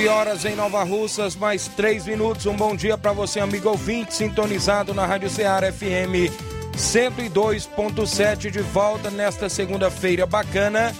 11 horas em Nova Russas, mais 3 minutos. Um bom dia para você, amigo ouvinte, sintonizado na Rádio Ceará FM 102.7, de volta nesta segunda-feira bacana,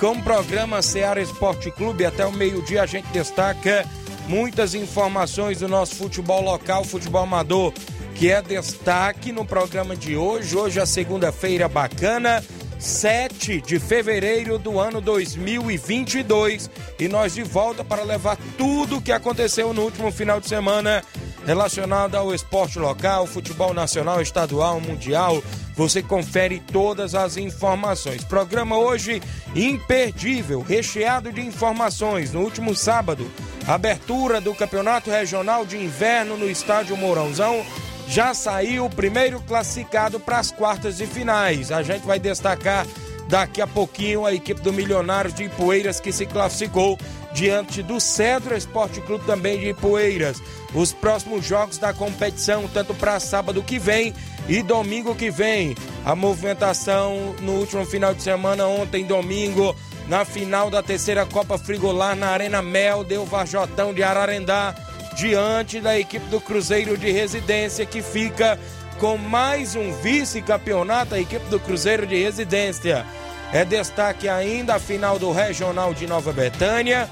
com o programa Ceará Esporte Clube. Até o meio-dia a gente destaca muitas informações do nosso futebol local, futebol amador, que é destaque no programa de hoje. Hoje é segunda-feira bacana. 7 de fevereiro do ano 2022 e nós de volta para levar tudo o que aconteceu no último final de semana relacionado ao esporte local, futebol nacional, estadual, mundial. Você confere todas as informações. Programa hoje imperdível, recheado de informações. No último sábado, abertura do Campeonato Regional de Inverno no Estádio Mourãozão já saiu o primeiro classificado para as quartas de finais. A gente vai destacar daqui a pouquinho a equipe do Milionários de Ipueiras que se classificou diante do Cedro Esporte Clube também de Ipueiras. Os próximos jogos da competição, tanto para sábado que vem e domingo que vem. A movimentação no último final de semana, ontem, domingo, na final da terceira Copa Frigolar na Arena Mel, deu Vajotão de Ararendá diante da equipe do Cruzeiro de Residência, que fica com mais um vice-campeonato, a equipe do Cruzeiro de Residência. É destaque ainda a final do Regional de Nova Betânia.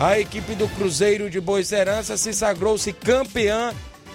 A equipe do Cruzeiro de Boicerança se sagrou-se campeã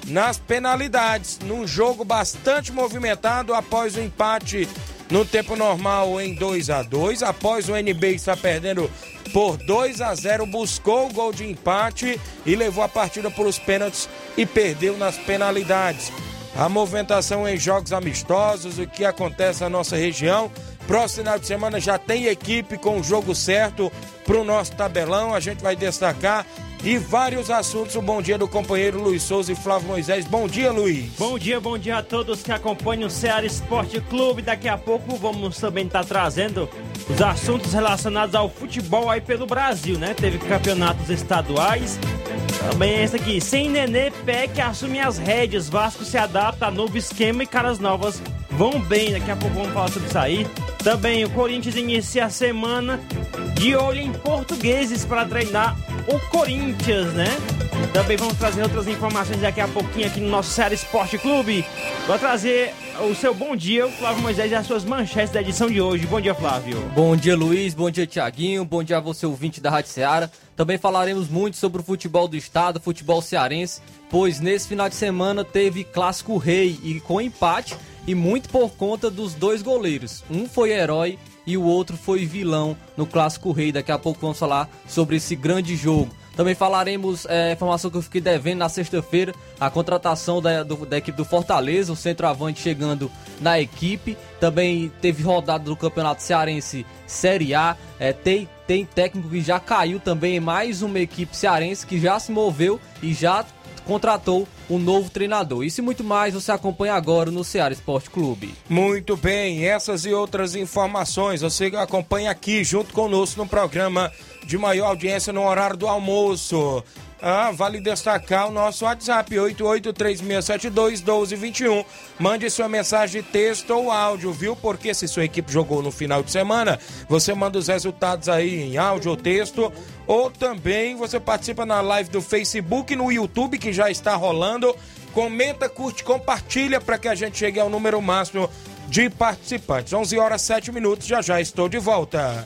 nas penalidades, num jogo bastante movimentado após o empate no tempo normal em 2 a 2 após o NB estar perdendo por 2 a 0, buscou o gol de empate e levou a partida para os pênaltis e perdeu nas penalidades. A movimentação em jogos amistosos, o que acontece na nossa região. Próximo final de semana já tem equipe com o jogo certo para o nosso tabelão. A gente vai destacar e vários assuntos. O bom dia do companheiro Luiz Souza e Flávio Moisés. Bom dia, Luiz. Bom dia, bom dia a todos que acompanham o Ceará Esporte Clube. Daqui a pouco vamos também estar trazendo os assuntos relacionados ao futebol aí pelo Brasil, né? Teve campeonatos estaduais. Também esse aqui, sem Nenê, PEC assume as rédeas. Vasco se adapta a novo esquema e caras novas vão bem. Daqui a pouco vamos falar sobre isso aí. Também o Corinthians inicia a semana de olho em portugueses para treinar o Corinthians, né? Também vamos trazer outras informações daqui a pouquinho aqui no nosso Série Esporte Clube. Vou trazer o seu bom dia, o Flávio Moisés, e as suas manchetes da edição de hoje. Bom dia, Flávio. Bom dia, Luiz. Bom dia, Tiaguinho. Bom dia a você, ouvinte da Rádio Ceará. Também falaremos muito sobre o futebol do estado, futebol cearense, pois nesse final de semana teve Clássico Rei e com empate e muito por conta dos dois goleiros. Um foi herói e o outro foi vilão no Clássico Rei. Daqui a pouco vamos falar sobre esse grande jogo. Também falaremos é, informação que eu fiquei devendo na sexta-feira, a contratação da, do, da equipe do Fortaleza, o centroavante chegando na equipe. Também teve rodada do Campeonato Cearense Série A. É, tem, tem técnico que já caiu também, mais uma equipe cearense que já se moveu e já contratou um novo treinador. Isso e muito mais você acompanha agora no Ceará Esporte Clube. Muito bem, essas e outras informações você acompanha aqui junto conosco no programa de maior audiência no horário do almoço. Ah, vale destacar o nosso WhatsApp 8836721221. Mande sua mensagem texto ou áudio, viu? Porque se sua equipe jogou no final de semana, você manda os resultados aí em áudio ou texto. Ou também você participa na live do Facebook no YouTube que já está rolando. Comenta, curte, compartilha para que a gente chegue ao número máximo de participantes. 11 horas 7 minutos, já já estou de volta.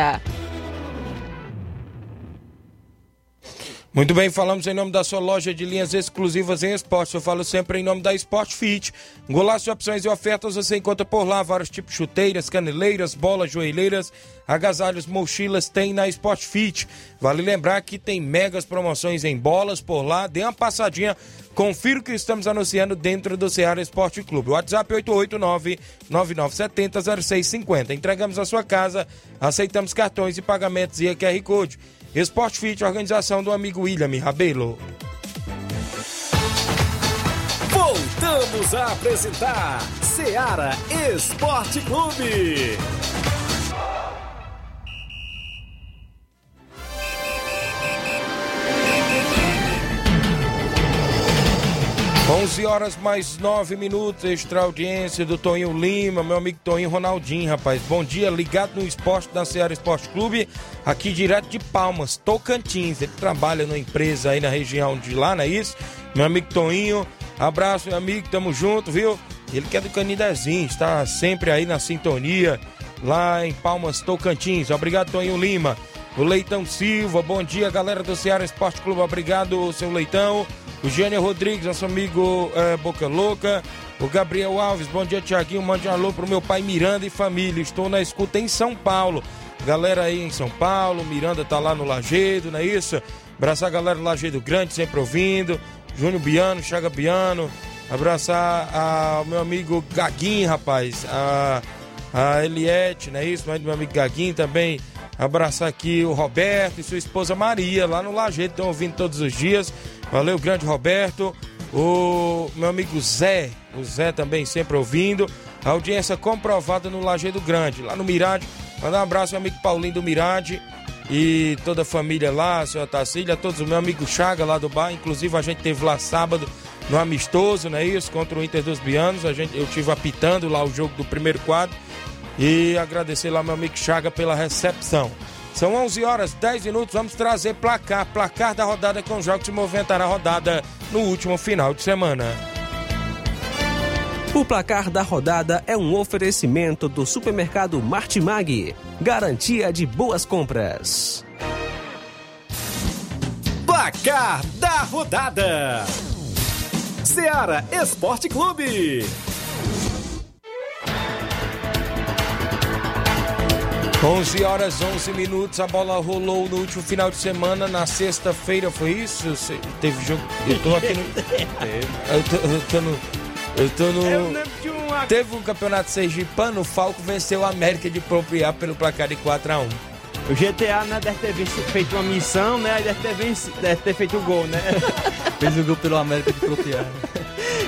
Yeah. Muito bem, falamos em nome da sua loja de linhas exclusivas em esportes. Eu falo sempre em nome da Sport Fit. Golaço opções e ofertas você encontra por lá. Vários tipos de chuteiras, caneleiras, bolas, joelheiras, agasalhos, mochilas tem na Sport Fit. Vale lembrar que tem megas promoções em bolas por lá. Dê uma passadinha. Confira o que estamos anunciando dentro do Ceará Esporte Clube. WhatsApp 889-9970-0650. Entregamos a sua casa, aceitamos cartões e pagamentos via QR Code. Esporte Fit, organização do amigo William Rabelo. Voltamos a apresentar Seara Esporte Clube. 11 horas mais 9 minutos, extra audiência do Toninho Lima, meu amigo Toninho Ronaldinho, rapaz. Bom dia, ligado no esporte da Ceará Esporte Clube, aqui direto de Palmas, Tocantins. Ele trabalha numa empresa aí na região de lá, não é isso? Meu amigo Toninho, abraço, meu amigo, tamo junto, viu? Ele que é do Canidezinho, está sempre aí na sintonia, lá em Palmas, Tocantins. Obrigado, Toninho Lima. O Leitão Silva, bom dia, galera do Ceará Esporte Clube, obrigado, seu Leitão. O Gênio Rodrigues, nosso amigo é, Boca Louca. O Gabriel Alves, bom dia, Tiaguinho. Mande um alô pro meu pai Miranda e família. Estou na escuta em São Paulo. Galera aí em São Paulo, Miranda tá lá no Lagedo, não é isso? Abraçar a galera do Lagedo Grande, sempre ouvindo. Júnior Biano, Chaga Biano. Abraçar ao meu amigo Gaguinho, rapaz. A, a Eliette, não é isso? Do meu amigo Gaguinho também. Abraçar aqui o Roberto e sua esposa Maria, lá no Lajeito, estão ouvindo todos os dias. Valeu, grande Roberto. O meu amigo Zé, o Zé também sempre ouvindo. A audiência comprovada no Lajeado Grande, lá no Mirade. Mandar um abraço ao meu amigo Paulinho do Mirade e toda a família lá, a senhora Tacília, todos o meu amigo Chaga lá do bar. Inclusive a gente teve lá sábado no amistoso, não é isso? Contra o Inter dos Bianos. A gente, eu tive apitando lá o jogo do primeiro quadro. E agradecer lá meu amigo Chaga pela recepção. São 11 horas 10 minutos. Vamos trazer placar, placar da rodada com os jogos que movimentaram a rodada no último final de semana. O placar da rodada é um oferecimento do supermercado Martimag. Garantia de boas compras. Placar da rodada: Seara Esporte Clube. 11 horas 11 minutos, a bola rolou no último final de semana, na sexta-feira, foi isso? Teve jogo. Eu tô aqui no. Eu tô, eu tô no. Eu tô no. Eu uma. Teve um campeonato sergipano, o Falco venceu a América de Propriar pelo placar de 4x1. O GTA né, deve ter feito uma missão, né? Aí deve ter, venci- deve ter feito o gol, né? Fez o gol pelo América de Propriar.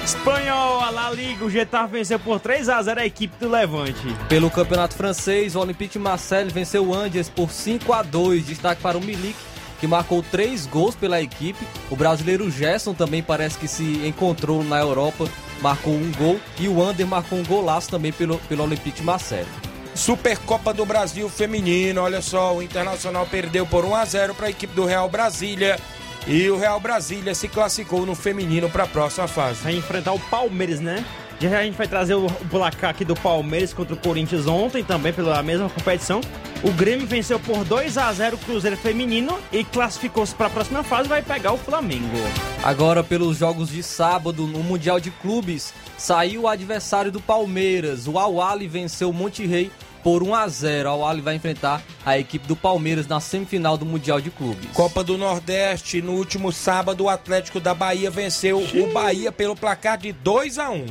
Espanhol, a La Liga, o Getafe venceu por 3x0 a equipe do Levante. Pelo Campeonato Francês, o Olympique de Marseille venceu o Angers por 5 a 2 Destaque para o Milik, que marcou três gols pela equipe. O brasileiro Gerson também parece que se encontrou na Europa, marcou um gol. E o Ander marcou um golaço também pelo, pelo Olympique de Marseille. Supercopa do Brasil Feminino, olha só, o Internacional perdeu por 1 a 0 para a equipe do Real Brasília. E o Real Brasília se classificou no feminino para a próxima fase. Vai enfrentar o Palmeiras, né? Já a gente vai trazer o, o placar aqui do Palmeiras contra o Corinthians ontem, também pela mesma competição. O Grêmio venceu por 2 a 0 o Cruzeiro Feminino e classificou-se para a próxima fase, vai pegar o Flamengo. Agora, pelos jogos de sábado no Mundial de Clubes, saiu o adversário do Palmeiras. O Awali venceu o Monterrey por 1 a 0. O Awali vai enfrentar a equipe do Palmeiras na semifinal do Mundial de Clubes. Copa do Nordeste, no último sábado, o Atlético da Bahia venceu o Bahia pelo placar de 2 a 1.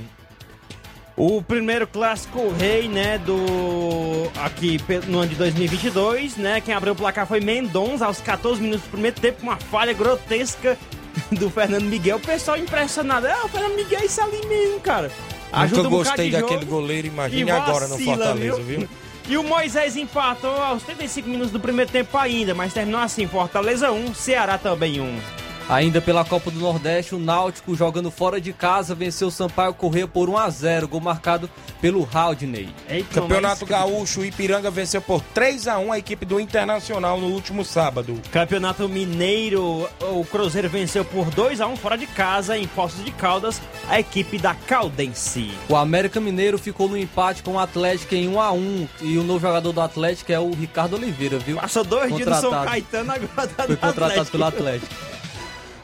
O primeiro clássico rei, né, do aqui no ano de 2022, né? Quem abriu o placar foi Mendonça aos 14 minutos do primeiro tempo, uma falha grotesca do Fernando Miguel. O pessoal impressionado. Ah, o Fernando Miguel é isso ali mesmo, cara. Ajuda Nunca um gostei daquele goleiro, imagine e agora no Fortaleza, viu? E o Moisés empatou aos 35 minutos do primeiro tempo ainda, mas terminou assim: Fortaleza 1, Ceará também 1. Ainda pela Copa do Nordeste, o Náutico jogando fora de casa venceu o Sampaio Corrêa por 1 a 0, gol marcado pelo Haldney. Eita, Campeonato mas- Gaúcho, o Ipiranga venceu por 3 a 1 a equipe do Internacional no último sábado. Campeonato Mineiro, o Cruzeiro venceu por 2 a 1 fora de casa em Poços de Caldas, a equipe da Caldense. O América Mineiro ficou no empate com o Atlético em 1 a 1 e o novo jogador do Atlético é o Ricardo Oliveira, viu? Passou dois dias no São Contratado. Caetano, agora tá Foi contratado Atlético. pelo Atlético.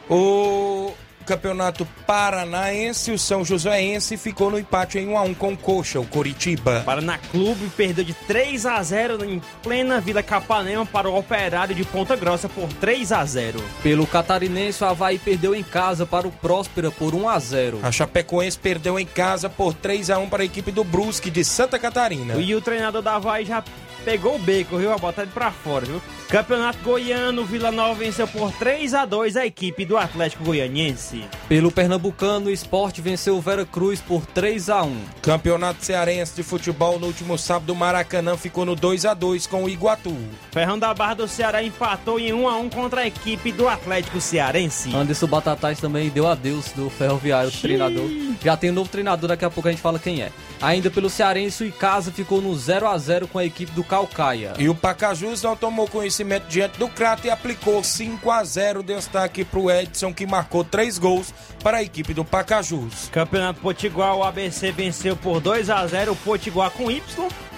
O Campeonato Paranaense, o São Joséense ficou no empate em 1 a 1 com o Coxa, o Coritiba. Paraná Clube perdeu de 3 a 0 em plena Vila Capanema para o Operário de Ponta Grossa por 3 a 0. Pelo Catarinense, o Havaí perdeu em casa para o Próspera por 1 a 0. A Chapecoense perdeu em casa por 3 a 1 para a equipe do Brusque de Santa Catarina. E o treinador da Havaí já pegou o beco, viu? A botar ele pra fora, viu? Campeonato Goiano, Vila Nova venceu por 3 a 2 a equipe do Atlético Goianiense. Pelo Pernambucano, o Esporte venceu o Vera Cruz por 3 a 1. Campeonato Cearense de Futebol no último sábado, o Maracanã ficou no 2 a 2 com o Iguatu. Ferrão da Barra do Ceará empatou em 1 a 1 contra a equipe do Atlético Cearense. Anderson Batatais também deu adeus do Ferroviário, treinador. Já tem um novo treinador, daqui a pouco a gente fala quem é. Ainda pelo Cearense, o Icasa ficou no 0 a 0 com a equipe do Calcaia. E o Pacajus não tomou conhecimento diante do Crato e aplicou 5 a 0 destaque para o Edson, que marcou três gols para a equipe do Pacajus. Campeonato Potiguar, o ABC venceu por 2 a 0 o Potiguar com Y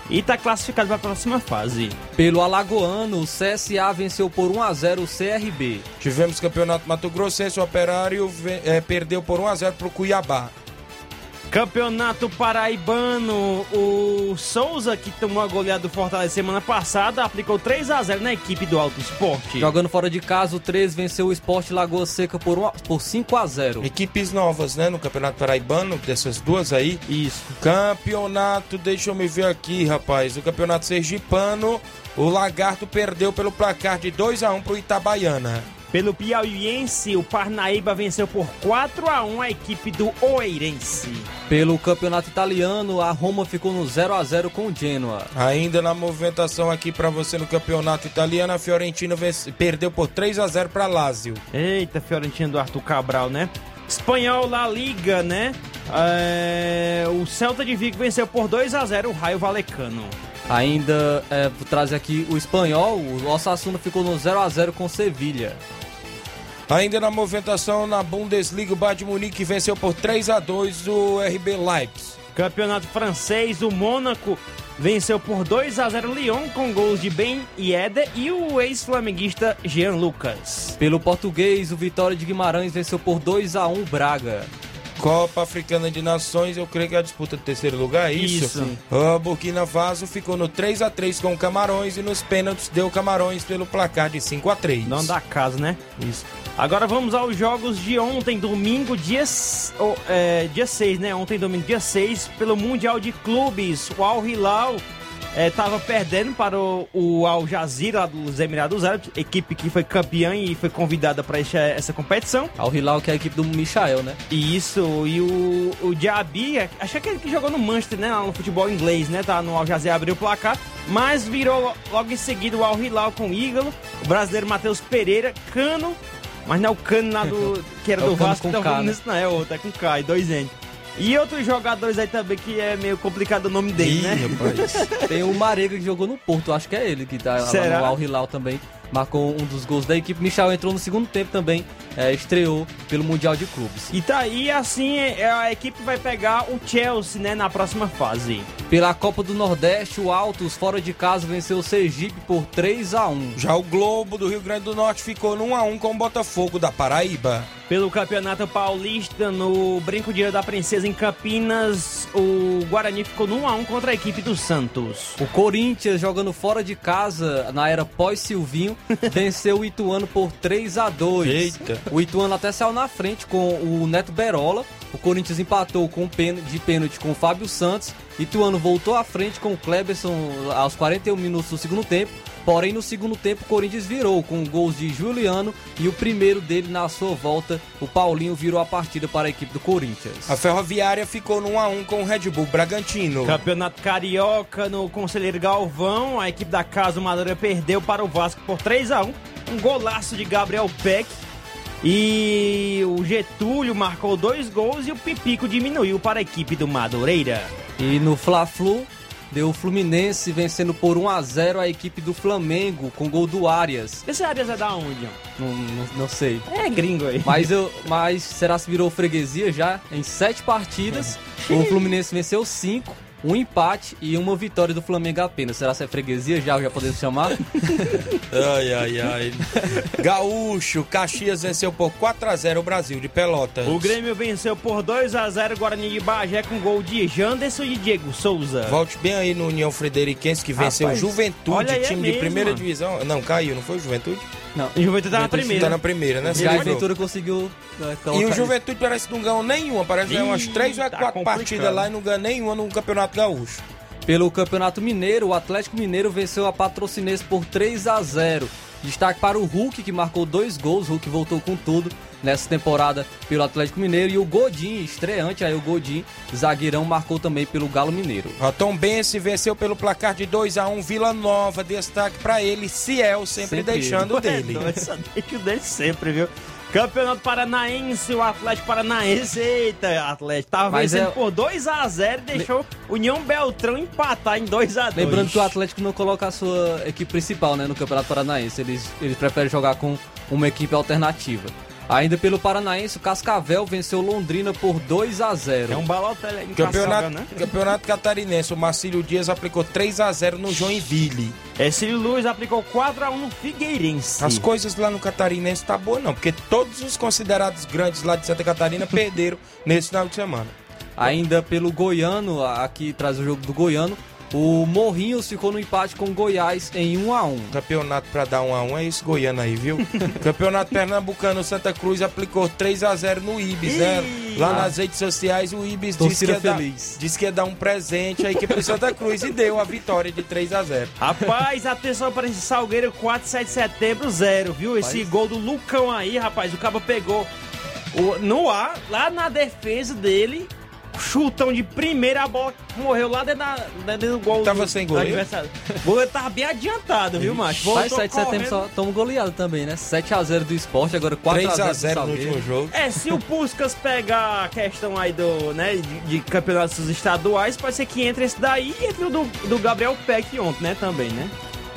e está classificado para a próxima fase. Pelo Alagoano, o CSA venceu por 1 a 0 o CRB. Tivemos Campeonato Mato Grossense, o Operário eh, perdeu por 1 a 0 para o Cuiabá. Campeonato Paraibano, o Souza, que tomou a goleada do Fortaleza semana passada, aplicou 3 a 0 na equipe do Alto Esporte. Jogando fora de casa, o 3 venceu o Esporte Lagoa Seca por, 1 a- por 5 a 0. Equipes novas, né, no Campeonato Paraibano, dessas duas aí. Isso. Campeonato, deixa eu me ver aqui, rapaz. O Campeonato Sergipano, o Lagarto perdeu pelo placar de 2 a 1 para o Itabaiana. Pelo Piauiense, o Parnaíba venceu por 4 a 1 a equipe do Oeirense. Pelo Campeonato Italiano, a Roma ficou no 0 a 0 com o Genoa. Ainda na movimentação aqui para você no Campeonato Italiano, a Fiorentina vence- perdeu por 3 a 0 para Lazio. Eita, Fiorentina do Arthur Cabral, né? Espanhol La Liga, né? É, O Celta de Vigo venceu por 2 a 0 o Raio Valecano. Ainda é, vou trazer aqui o espanhol, o Osasuna ficou no 0 a 0 com Sevilha. Ainda na movimentação na Bundesliga, o Bayern de Munique venceu por 3 a 2 o RB Leipzig. Campeonato francês, o Mônaco venceu por 2 a 0 o Lyon com gols de Ben Yedder e o ex-flamenguista Jean Lucas. Pelo português, o Vitória de Guimarães venceu por 2 a 1 o Braga. Copa Africana de Nações, eu creio que é a disputa do terceiro lugar, é isso? Isso. O Burkina Faso ficou no 3 a 3 com o Camarões e nos pênaltis deu Camarões pelo placar de 5 a 3 Não da casa, né? Isso. Agora vamos aos jogos de ontem, domingo, dia, oh, é, dia 6, né? Ontem, domingo, dia 6, pelo Mundial de Clubes. O Al Hilal estava perdendo para o, o Al Jazeera dos Emirados Árabes, equipe que foi campeã e foi convidada para essa competição. Ao Hilal, que é a equipe do Michael, né? E Isso, e o, o Diaby, acho que é aquele que jogou no Manchester, né? Lá no futebol inglês, né? Tá no Al Jazeera, abriu o placar, mas virou lo- logo em seguida o Al Hilal com o Ígalo, o brasileiro Matheus Pereira, Cano, mas não é o Cano lá do, que era É do Vasco, então K, né? não, é outro, é com K, e dois N. E outros jogadores aí também que é meio complicado o nome dele, Ih, né? rapaz. Tem o Marega que jogou no Porto, acho que é ele que tá lá Será? no Al Hilal também. marcou um dos gols da equipe. Michel entrou no segundo tempo também, é, estreou pelo Mundial de Clubes. E tá aí, assim, é, a equipe vai pegar o Chelsea, né, na próxima fase. Pela Copa do Nordeste, o Altos, fora de casa, venceu o Sergipe por 3 a 1 Já o Globo do Rio Grande do Norte ficou no 1x1 com o Botafogo da Paraíba. Pelo Campeonato Paulista, no Brinco de Rio da Princesa, em Campinas, o Guarani ficou no 1x1 contra a equipe do Santos. O Corinthians, jogando fora de casa, na era pós-Silvinho, venceu o Ituano por 3 a 2 Eita. O Ituano até saiu na frente com o Neto Berola. O Corinthians empatou com de pênalti com o Fábio Santos. Ituano voltou à frente com o Kleberson aos 41 minutos do segundo tempo. Porém, no segundo tempo, o Corinthians virou com gols de Juliano e o primeiro dele na sua volta, o Paulinho virou a partida para a equipe do Corinthians. A Ferroviária ficou no 1x1 com o Red Bull Bragantino. Campeonato Carioca, no Conselheiro Galvão, a equipe da Casa Madeira perdeu para o Vasco por 3 a 1 Um golaço de Gabriel Peck. E o Getúlio marcou dois gols e o Pipico diminuiu para a equipe do Madureira. E no Fla-Flu, deu o Fluminense vencendo por 1 a 0 a equipe do Flamengo com gol do Arias. Esse Arias é da onde? Não, não, não sei. É gringo aí. Mas, eu, mas será se virou freguesia já em sete partidas. o Fluminense venceu cinco, um empate e uma vitória do Flamengo apenas. Será se é freguesia já? Já podemos chamar? Ai, ai, ai. Gaúcho, Caxias venceu por 4x0 o Brasil de Pelotas. O Grêmio venceu por 2 a 0 Guarani de Bagé com gol de Janderson e Diego Souza. Volte bem aí no União Frederiquense que venceu o Rapaz, Juventude, é time de mesmo, primeira mano. divisão. Não, caiu, não foi o Juventude? Não. E o Juventude tá na Juventude primeira. Tá na primeira, né? E Você a livrou. Ventura conseguiu. né, E o Juventude parece que não ganhou nenhuma, parece que umas 3 ou tá 4 complicado. partidas lá e não ganhou nenhuma no Campeonato Gaúcho. Pelo Campeonato Mineiro, o Atlético Mineiro venceu a Patrocinense por 3 a 0. Destaque para o Hulk, que marcou dois gols. O Hulk voltou com tudo nessa temporada pelo Atlético Mineiro. E o Godin, estreante aí, o Godin, zagueirão, marcou também pelo Galo Mineiro. A Tom Bense venceu pelo placar de 2x1 Vila Nova. Destaque pra ele, Ciel, sempre, Sempre deixando o dele. É deixa o dele sempre, viu? Campeonato Paranaense, o Atlético Paranaense, eita, Atlético, tava Mas vencendo é- por 2 a 0 e deixou União Beltrão empatar em 2 a 2 Lembrando que o Atlético não coloca a sua equipe principal né, no Campeonato Paranaense. Eles, eles preferem jogar com uma equipe alternativa. Ainda pelo Paranaense, o Cascavel venceu Londrina por 2 a 0. É um balotel em Campeonato, Cascavel, né? Campeonato Catarinense, o Marcílio Dias aplicou 3x0 no Joinville. É, Cílio Luiz aplicou 4 a 1 no Figueirense. As coisas lá no Catarinense tá boa não, porque todos os considerados grandes lá de Santa Catarina perderam nesse final de semana. Ainda pelo Goiano, aqui traz o jogo do Goiano, o Morrinhos ficou no empate com o Goiás em 1 a 1 Campeonato pra dar um a um é esse Goiano aí, viu? Campeonato Pernambucano, Santa Cruz aplicou 3 a 0 no Ibis, né? Lá nas redes sociais o Ibis disse que, ia dar, disse que ia dar um presente à equipe do Santa Cruz e deu a vitória de 3 a 0 Rapaz, atenção para esse Salgueiro 4, 7 de setembro, 0, viu? Esse Rapaz. gol do Lucão aí, rapaz, o cabo pegou o- no ar, lá na defesa dele, chutão de primeira, a bola morreu lá dentro, da, dentro do gol. Tava do, sem do goleiro? adversário. O goleiro tava bem adiantado, viu, macho? Mas Voltou 7 de setembro só toma goleada também, né? 7 a 0 do esporte, agora 4 3 a 0 a do 0 no último jogo. É, se o Puskas pegar a questão aí do, né, de, de campeonatos estaduais, pode ser que entre esse daí e entre o do, do Gabriel Peck ontem, né, também, né?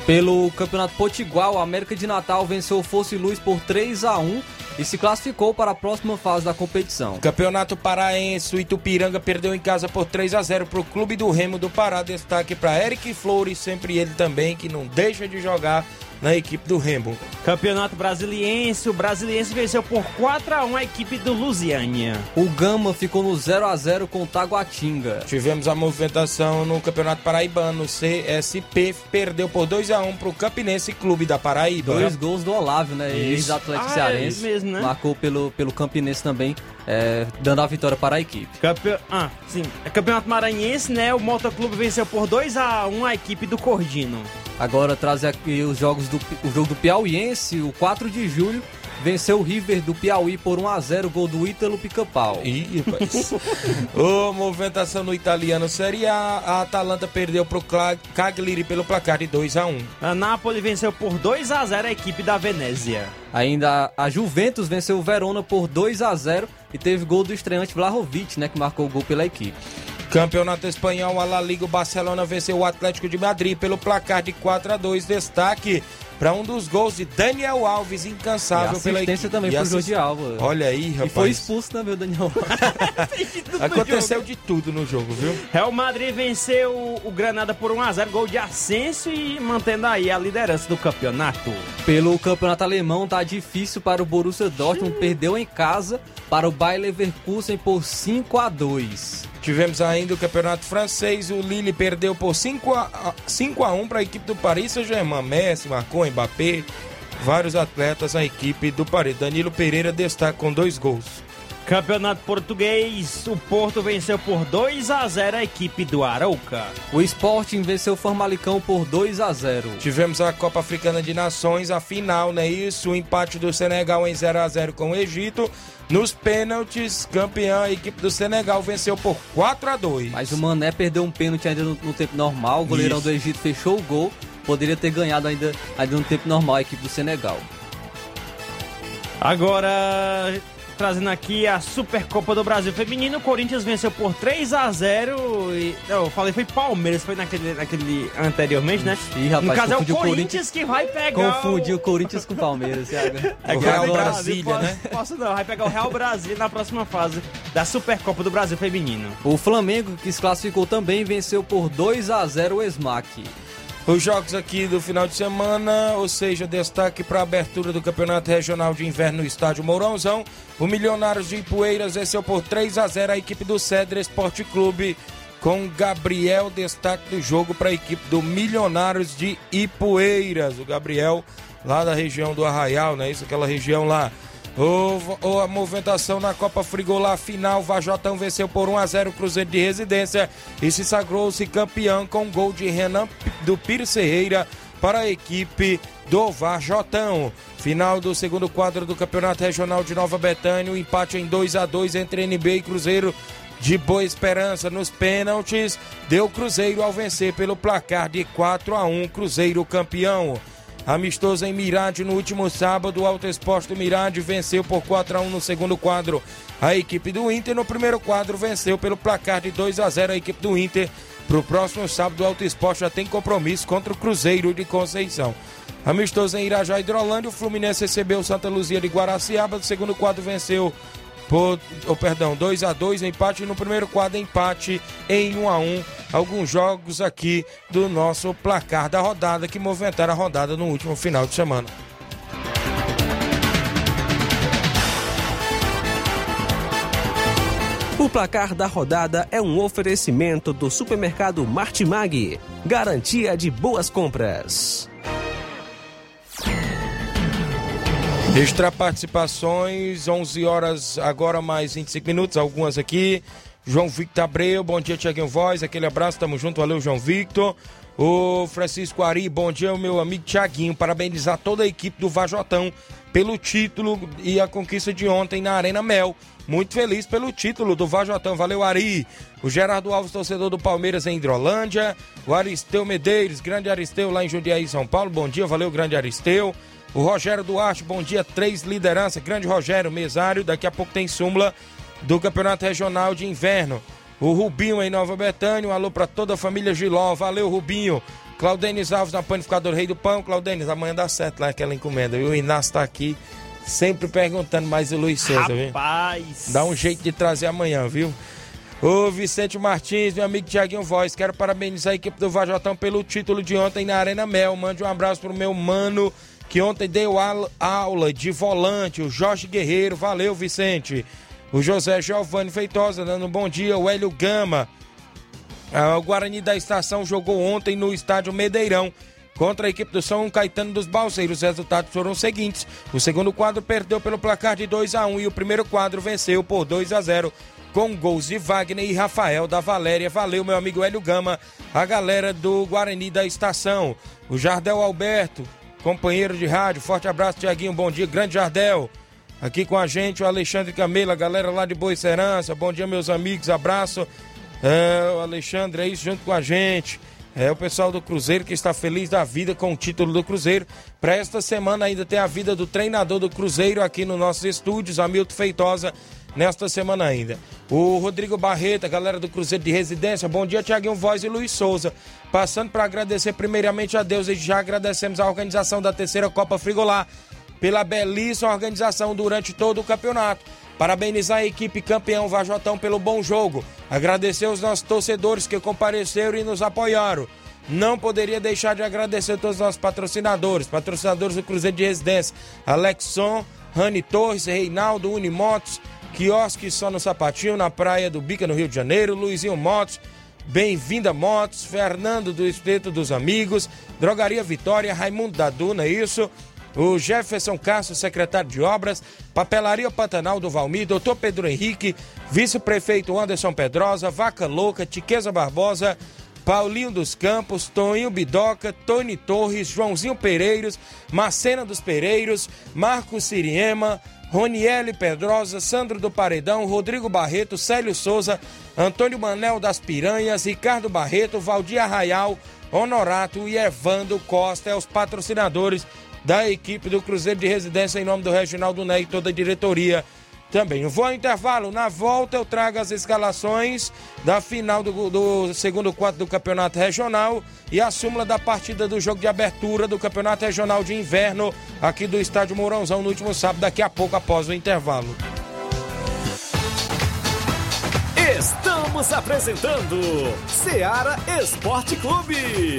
Pelo Campeonato Potiguar, o América de Natal venceu o Fosse Luz por 3 a 1 e se classificou para a próxima fase da competição. Campeonato Paraense, o Itupiranga perdeu em casa por 3 a 0 pro Clube do Remo do Pará. Destaque para Eric Flores, sempre ele também, que não deixa de jogar na equipe do Remo. Campeonato Brasiliense, o Brasiliense venceu por 4 a 1 a equipe do Lusiânia. O Gama ficou no 0 a 0 com o Taguatinga. Tivemos a movimentação no Campeonato Paraibano. O CSP perdeu por 2 a 1 pro Campinense Clube da Paraíba. Dois gols do Olávio, né? Ex-Atlético Ah, é Cearense. isso mesmo, né? Marcou pelo, pelo Campinense também, é, dando a vitória para a equipe. Campe... Ah, sim. É Campeonato Maranhense, né? O Motoclube venceu por 2 a 1 a equipe do Cordino. Agora trazer aqui os jogos do o jogo do Piauiense, o 4 de julho, venceu o River do Piauí por 1 a 0 gol do Ítalo Pica-Pau. Ih, rapaz. Ô, movimentação no italiano Série A. A Atalanta perdeu pro Cagliari pelo placar de 2 a 1 A Napoli venceu por 2 a 0 a equipe da Venezia. Ainda a Juventus venceu o Verona por 2 a 0 e teve gol do estreante Vlahovic, né, que marcou o gol pela equipe. Campeonato Espanhol, a La Liga, o Barcelona venceu o Atlético de Madrid pelo placar de 4 a 2 Destaque para um dos gols de Daniel Alves, incansável e pela assistência equipe. também E pro assis- Jordi Alba. Olha aí, rapaz. E foi expulso também o Daniel Alves. Aconteceu de tudo no jogo, viu? Real Madrid venceu o Granada por 1x0, gol de Ascenso e mantendo aí a liderança do campeonato. Pelo campeonato alemão, tá difícil para o Borussia Dortmund. Perdeu em casa para o Bayer Leverkusen por 5 a 2 Tivemos ainda o campeonato francês, o Lille perdeu por 5 a, 5 a 1 para a equipe do Paris Saint-Germain. Messi, marcou Mbappé, vários atletas na equipe do Paris. Danilo Pereira destaca com dois gols. Campeonato português, o Porto venceu por 2 a 0 a equipe do Arauca. O Sporting venceu o Formalicão por 2 a 0 Tivemos a Copa Africana de Nações, a final, né? Isso, o empate do Senegal em 0 a 0 com o Egito. Nos pênaltis, campeã, a equipe do Senegal venceu por 4 a 2 Mas o Mané perdeu um pênalti ainda no, no tempo normal. O goleirão Isso. do Egito fechou o gol. Poderia ter ganhado ainda, ainda no tempo normal a equipe do Senegal. Agora, trazendo aqui a Supercopa do Brasil Feminino, o Corinthians venceu por 3 a 0 e, não, eu falei foi Palmeiras, foi naquele, naquele anteriormente, né? Ih, rapaz, no caso é o o Corinthians, que vai pegar Confundiu o Corinthians com o Palmeiras, Thiago. É O Real Brasília, posso, né? Posso não, vai pegar o Real Brasília na próxima fase da Supercopa do Brasil Feminino. O Flamengo, que se classificou também, venceu por 2 a 0 o Smack. Os jogos aqui do final de semana, ou seja, destaque para a abertura do Campeonato Regional de Inverno no Estádio Mourãozão. O Milionários de Ipueiras venceu por 3 a 0 a equipe do Cedra Esporte Clube, com Gabriel destaque do jogo para a equipe do Milionários de Ipueiras. O Gabriel, lá da região do Arraial, né? Isso, aquela região lá. O, o- a movimentação na Copa Frigolá final, Vajotão venceu por 1 a 0 o Cruzeiro de Residência e se sagrou-se campeão com gol de Renan do Pires Ferreira para a equipe do Vajotão. Final do segundo quadro do Campeonato Regional de Nova Betânia, o empate em 2 a 2 entre NB e Cruzeiro de Boa Esperança nos pênaltis, deu Cruzeiro ao vencer pelo placar de 4 a 1, Cruzeiro campeão. Amistoso em Mirade no último sábado, o Alto Esporte do Mirade venceu por 4 a 1 no segundo quadro. A equipe do Inter no primeiro quadro venceu pelo placar de 2 a 0 a equipe do Inter. Para o próximo sábado, o Alto Esporte já tem compromisso contra o Cruzeiro de Conceição. Amistoso em Irajá Hidrolândia, o Fluminense recebeu Santa Luzia de Guaraciaba. No segundo quadro venceu por, oh, perdão, 2 a 2 empate no primeiro quadro, empate em 1 a 1 Alguns jogos aqui do nosso placar da rodada que movimentaram a rodada no último final de semana. O placar da rodada é um oferecimento do supermercado Martimag. Garantia de boas compras. Extra participações, 11 horas, agora mais 25 minutos, algumas aqui. João Victor Abreu, bom dia, Tiaguinho Voz, aquele abraço, tamo junto, valeu, João Victor. O Francisco Ari, bom dia, meu amigo Tiaguinho, parabenizar toda a equipe do Vajotão pelo título e a conquista de ontem na Arena Mel. Muito feliz pelo título do Vajotão, valeu, Ari. O Gerardo Alves, torcedor do Palmeiras em Hidrolândia. O Aristeu Medeiros, grande Aristeu lá em Jundiaí, São Paulo, bom dia, valeu, grande Aristeu. O Rogério Duarte, bom dia, três lideranças. Grande Rogério, mesário. Daqui a pouco tem súmula do Campeonato Regional de Inverno. O Rubinho em Nova Betânia. Um alô para toda a família Giló. Valeu, Rubinho. Claudenis Alves na Panificadora Rei do Pão. Claudenis, amanhã dá certo lá aquela encomenda. viu? O Inácio tá aqui sempre perguntando mais o Luiz Souza, viu? Rapaz! Dá um jeito de trazer amanhã, viu? Ô Vicente Martins, meu amigo Tiaguinho Voz, quero parabenizar a equipe do Vajotão pelo título de ontem na Arena Mel. Mande um abraço pro meu mano que ontem deu aula de volante, o Jorge Guerreiro. Valeu, Vicente. O José Giovanni Feitosa dando um bom dia. O Hélio Gama. Ah, o Guarani da Estação jogou ontem no estádio Medeirão contra a equipe do São Caetano dos Balseiros. Os resultados foram os seguintes: o segundo quadro perdeu pelo placar de 2 a 1 e o primeiro quadro venceu por 2 a 0 com gols de Wagner e Rafael da Valéria. Valeu, meu amigo Hélio Gama, a galera do Guarani da Estação. O Jardel Alberto, companheiro de rádio. Forte abraço, Tiaguinho. Bom dia, grande Jardel. Aqui com a gente o Alexandre Camela, galera lá de Boa Serança. Bom dia, meus amigos. Abraço. É, o Alexandre aí junto com a gente. É o pessoal do Cruzeiro que está feliz da vida com o título do Cruzeiro. Para esta semana ainda tem a vida do treinador do Cruzeiro aqui nos nossos estúdios, Hamilton Feitosa. Nesta semana ainda. O Rodrigo Barreto, a galera do Cruzeiro de Residência, bom dia, Tiaguinho Voz e Luiz Souza. Passando para agradecer primeiramente a Deus e já agradecemos a organização da terceira Copa Frigolar pela belíssima organização durante todo o campeonato. Parabenizar a equipe campeão Vajotão pelo bom jogo. Agradecer os nossos torcedores que compareceram e nos apoiaram. Não poderia deixar de agradecer todos os nossos patrocinadores, patrocinadores do Cruzeiro de Residência, Alexson, Rani Torres, Reinaldo, Unimotos, quiosque só no Sapatinho, na Praia do Bica, no Rio de Janeiro, Luizinho Motos, Bem-vinda Motos, Fernando do Espeto dos Amigos, Drogaria Vitória, Raimundo da Duna, isso, o Jefferson Castro, secretário de Obras, Papelaria Pantanal do Valmir, doutor Pedro Henrique, vice-prefeito Anderson Pedrosa, Vaca Louca, Tiqueza Barbosa, Paulinho dos Campos, Toninho Bidoca, Tony Torres, Joãozinho Pereiros, Macena dos Pereiros, Marcos Siriema, Roniele Pedrosa, Sandro do Paredão, Rodrigo Barreto, Célio Souza, Antônio Manel das Piranhas, Ricardo Barreto, Valdir Arraial, Honorato e Evando Costa, é os patrocinadores da equipe do Cruzeiro de Residência em nome do Reginaldo Ney e toda a diretoria também. Vou ao intervalo. Na volta eu trago as escalações da final do, do segundo quadro do Campeonato Regional e a súmula da partida do jogo de abertura do Campeonato Regional de Inverno aqui do Estádio Mourãozão no último sábado, daqui a pouco após o intervalo. Estamos apresentando Seara Esporte Clube.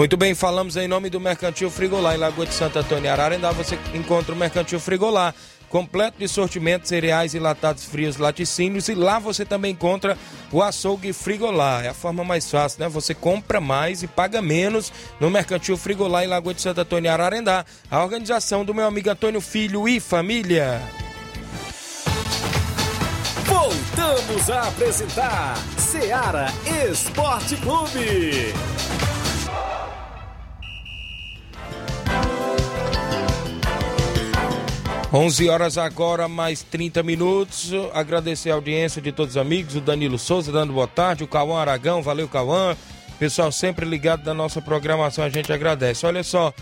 Muito bem, falamos em nome do Mercantil Frigolar em Lagoa de Santo Antônio Ararendá. Você encontra o Mercantil Frigolar, completo de sortimentos, cereais e latados frios, laticínios. E lá você também encontra o açougue Frigolar. É a forma mais fácil, né? Você compra mais e paga menos no Mercantil Frigolar em Lagoa de Santo Antônio Ararendá. A organização do meu amigo Antônio Filho e família. Voltamos a apresentar Seara Esporte Clube. 11 horas agora, mais 30 minutos. Agradecer a audiência de todos os amigos, o Danilo Souza dando boa tarde, o Cauã Aragão, valeu Cauã. Pessoal sempre ligado da nossa programação, a gente agradece. Olha só,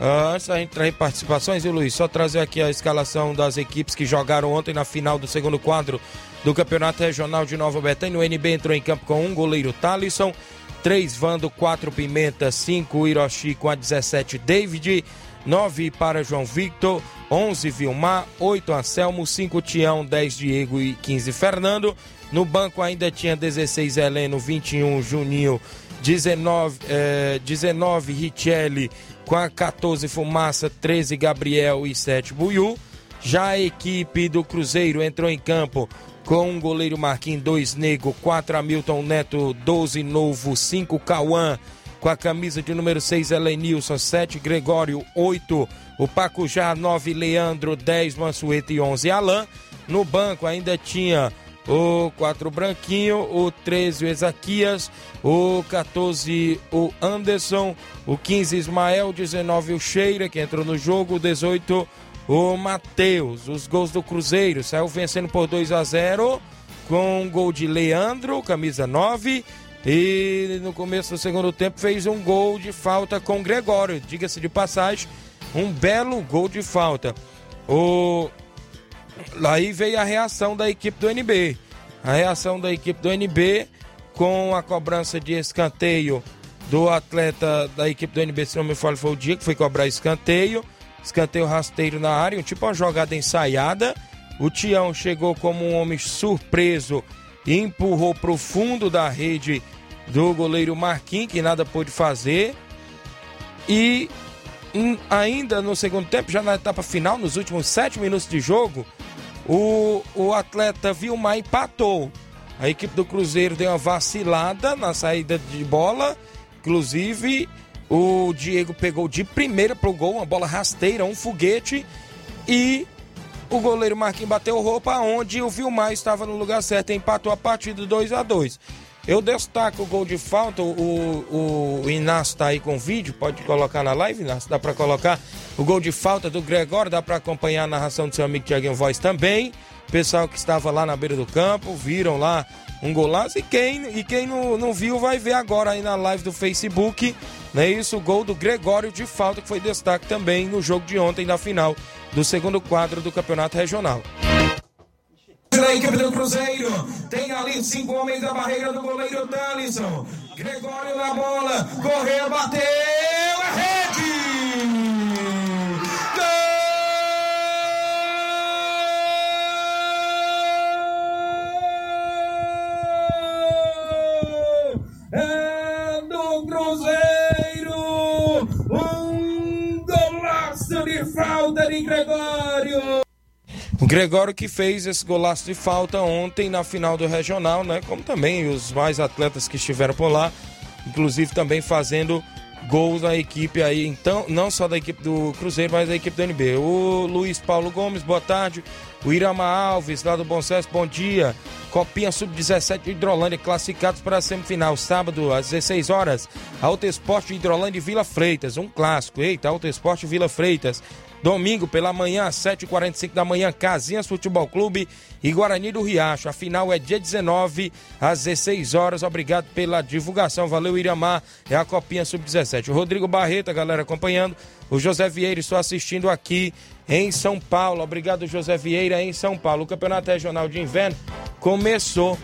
ah, antes da gente trazer participações, e Luiz, só trazer aqui a escalação das equipes que jogaram ontem na final do segundo quadro do Campeonato Regional de Nova Betânia. O NB entrou em campo com um goleiro Talisson, três Vando, quatro Pimenta, cinco Hiroshi com a 17 David, 9 para João Victor, 11 Vilmar, 8 Anselmo, 5 Tião, 10 Diego e 15 Fernando. No banco ainda tinha 16 Heleno, 21 Juninho, 19, eh, 19 Richelli, com a 14 Fumaça, 13 Gabriel e 7 Buiu. Já a equipe do Cruzeiro entrou em campo com um goleiro Marquinhos, 2 Nego, 4 Hamilton Neto, 12 Novo, 5 Cauã, com a camisa de número 6 Helenilson, 7 Gregório, 8 o Pacujá, 9 Leandro, 10 Mansueto e 11 Alain. No banco ainda tinha o 4 Branquinho, o 13 o Ezaquias, o 14 o Anderson, o 15 Ismael, 19 o Cheira, que entrou no jogo, o 18 o Matheus. Os gols do Cruzeiro saiu vencendo por 2 a 0 com um gol de Leandro, camisa 9. E no começo do segundo tempo fez um gol de falta com Gregório, diga-se de passagem um belo gol de falta. O... Aí veio a reação da equipe do NB. A reação da equipe do NB com a cobrança de escanteio do atleta da equipe do NB, se não me falo, foi o dia que foi cobrar escanteio. escanteio rasteiro na área, tipo uma jogada ensaiada. O Tião chegou como um homem surpreso empurrou para o fundo da rede do goleiro Marquinhos, que nada pôde fazer. E hum, ainda no segundo tempo, já na etapa final, nos últimos sete minutos de jogo, o, o atleta Vilmar empatou. A equipe do Cruzeiro deu uma vacilada na saída de bola. Inclusive, o Diego pegou de primeira pro gol, uma bola rasteira, um foguete. E o goleiro Marquinhos bateu roupa onde o Vilmar estava no lugar certo e empatou a partida 2 a 2 Eu destaco o gol de falta, o, o Inácio tá aí com vídeo, pode colocar na live, Inácio, dá para colocar o gol de falta do Gregório, dá para acompanhar a narração do seu amigo Tiaguinho Voz também. Pessoal que estava lá na beira do campo, viram lá um golaço. E quem, e quem não, não viu vai ver agora aí na live do Facebook. É isso? O gol do Gregório de falta, que foi destaque também no jogo de ontem, na final do segundo quadro do Campeonato Regional. Da equipe do Cruzeiro, tem ali cinco homens da barreira do goleiro Thalisson. Gregório na bola, correu, bateu, a rede! Falta de Gregório. O Gregório que fez esse golaço de falta ontem na final do regional, né? Como também os mais atletas que estiveram por lá, inclusive também fazendo gols na equipe aí, então, não só da equipe do Cruzeiro, mas da equipe do NB. O Luiz Paulo Gomes, boa tarde. O Irama Alves, lá do Bom Sucesso, bom dia. Copinha Sub-17 de Hidrolândia, classificados para a semifinal, sábado às 16 horas. Alto Esporte Hidrolândia e Vila Freitas, um clássico. Eita, Alto Esporte Vila Freitas. Domingo pela manhã, às 7h45 da manhã, Casinhas Futebol Clube e Guarani do Riacho. A final é dia 19, às 16 horas. Obrigado pela divulgação. Valeu, Iramar. É a Copinha Sub-17. O Rodrigo Barreto, galera, acompanhando. O José Vieira, estou assistindo aqui em São Paulo. Obrigado, José Vieira, em São Paulo. O Campeonato Regional de Inverno começou.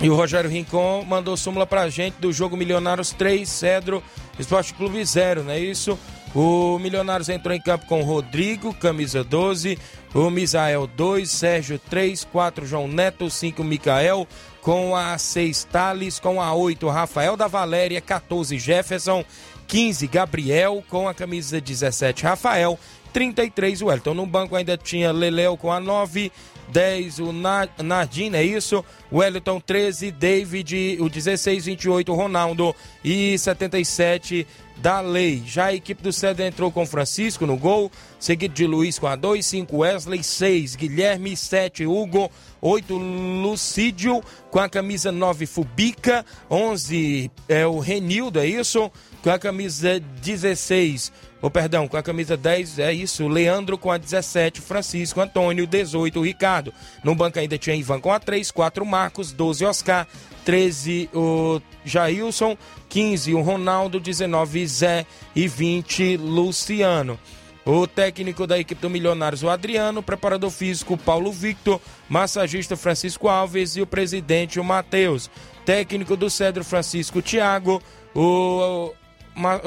E o Rogério Rincon mandou súmula pra gente do jogo Milionários 3, Cedro Esporte Clube 0, não é isso? O Milionários entrou em campo com Rodrigo, camisa 12, o Misael 2, Sérgio 3, 4 João Neto, 5 Micael, com a 6 Thales, com a 8 Rafael da Valéria, 14 Jefferson, 15 Gabriel, com a camisa 17 Rafael, 33 Wellington. No banco ainda tinha Leléo com a 9, 10 o Nardim, é isso? Wellington 13, David, o 16, 28 Ronaldo e 77 da lei. Já a equipe do Cedro entrou com Francisco no gol, seguido de Luiz com a 2, 5 Wesley, 6 Guilherme, 7 Hugo, 8 Lucídio com a camisa 9 Fubica, 11 é o Renildo, é isso? Com a camisa 16 oh, perdão, com a camisa 10, é isso, Leandro com a 17, Francisco, Antônio, 18, Ricardo. No banco ainda tinha Ivan com a 3, 4, Marcos, 12, Oscar, 13, o Jailson, 15, o Ronaldo, 19, Zé e 20, Luciano. O técnico da equipe do Milionários, o Adriano, preparador físico, Paulo Victor, massagista Francisco Alves e o presidente, o Matheus. Técnico do Cedro, Francisco Tiago, o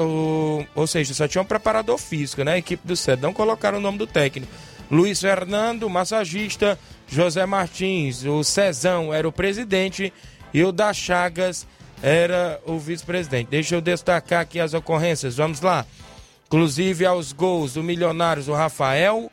o, ou seja, só tinha um preparador físico, né? A equipe do Cedro. Não colocaram o nome do técnico. Luiz Fernando, massagista. José Martins, o Cezão era o presidente. E o da Chagas era o vice-presidente. Deixa eu destacar aqui as ocorrências. Vamos lá. Inclusive aos gols do Milionários, o Rafael,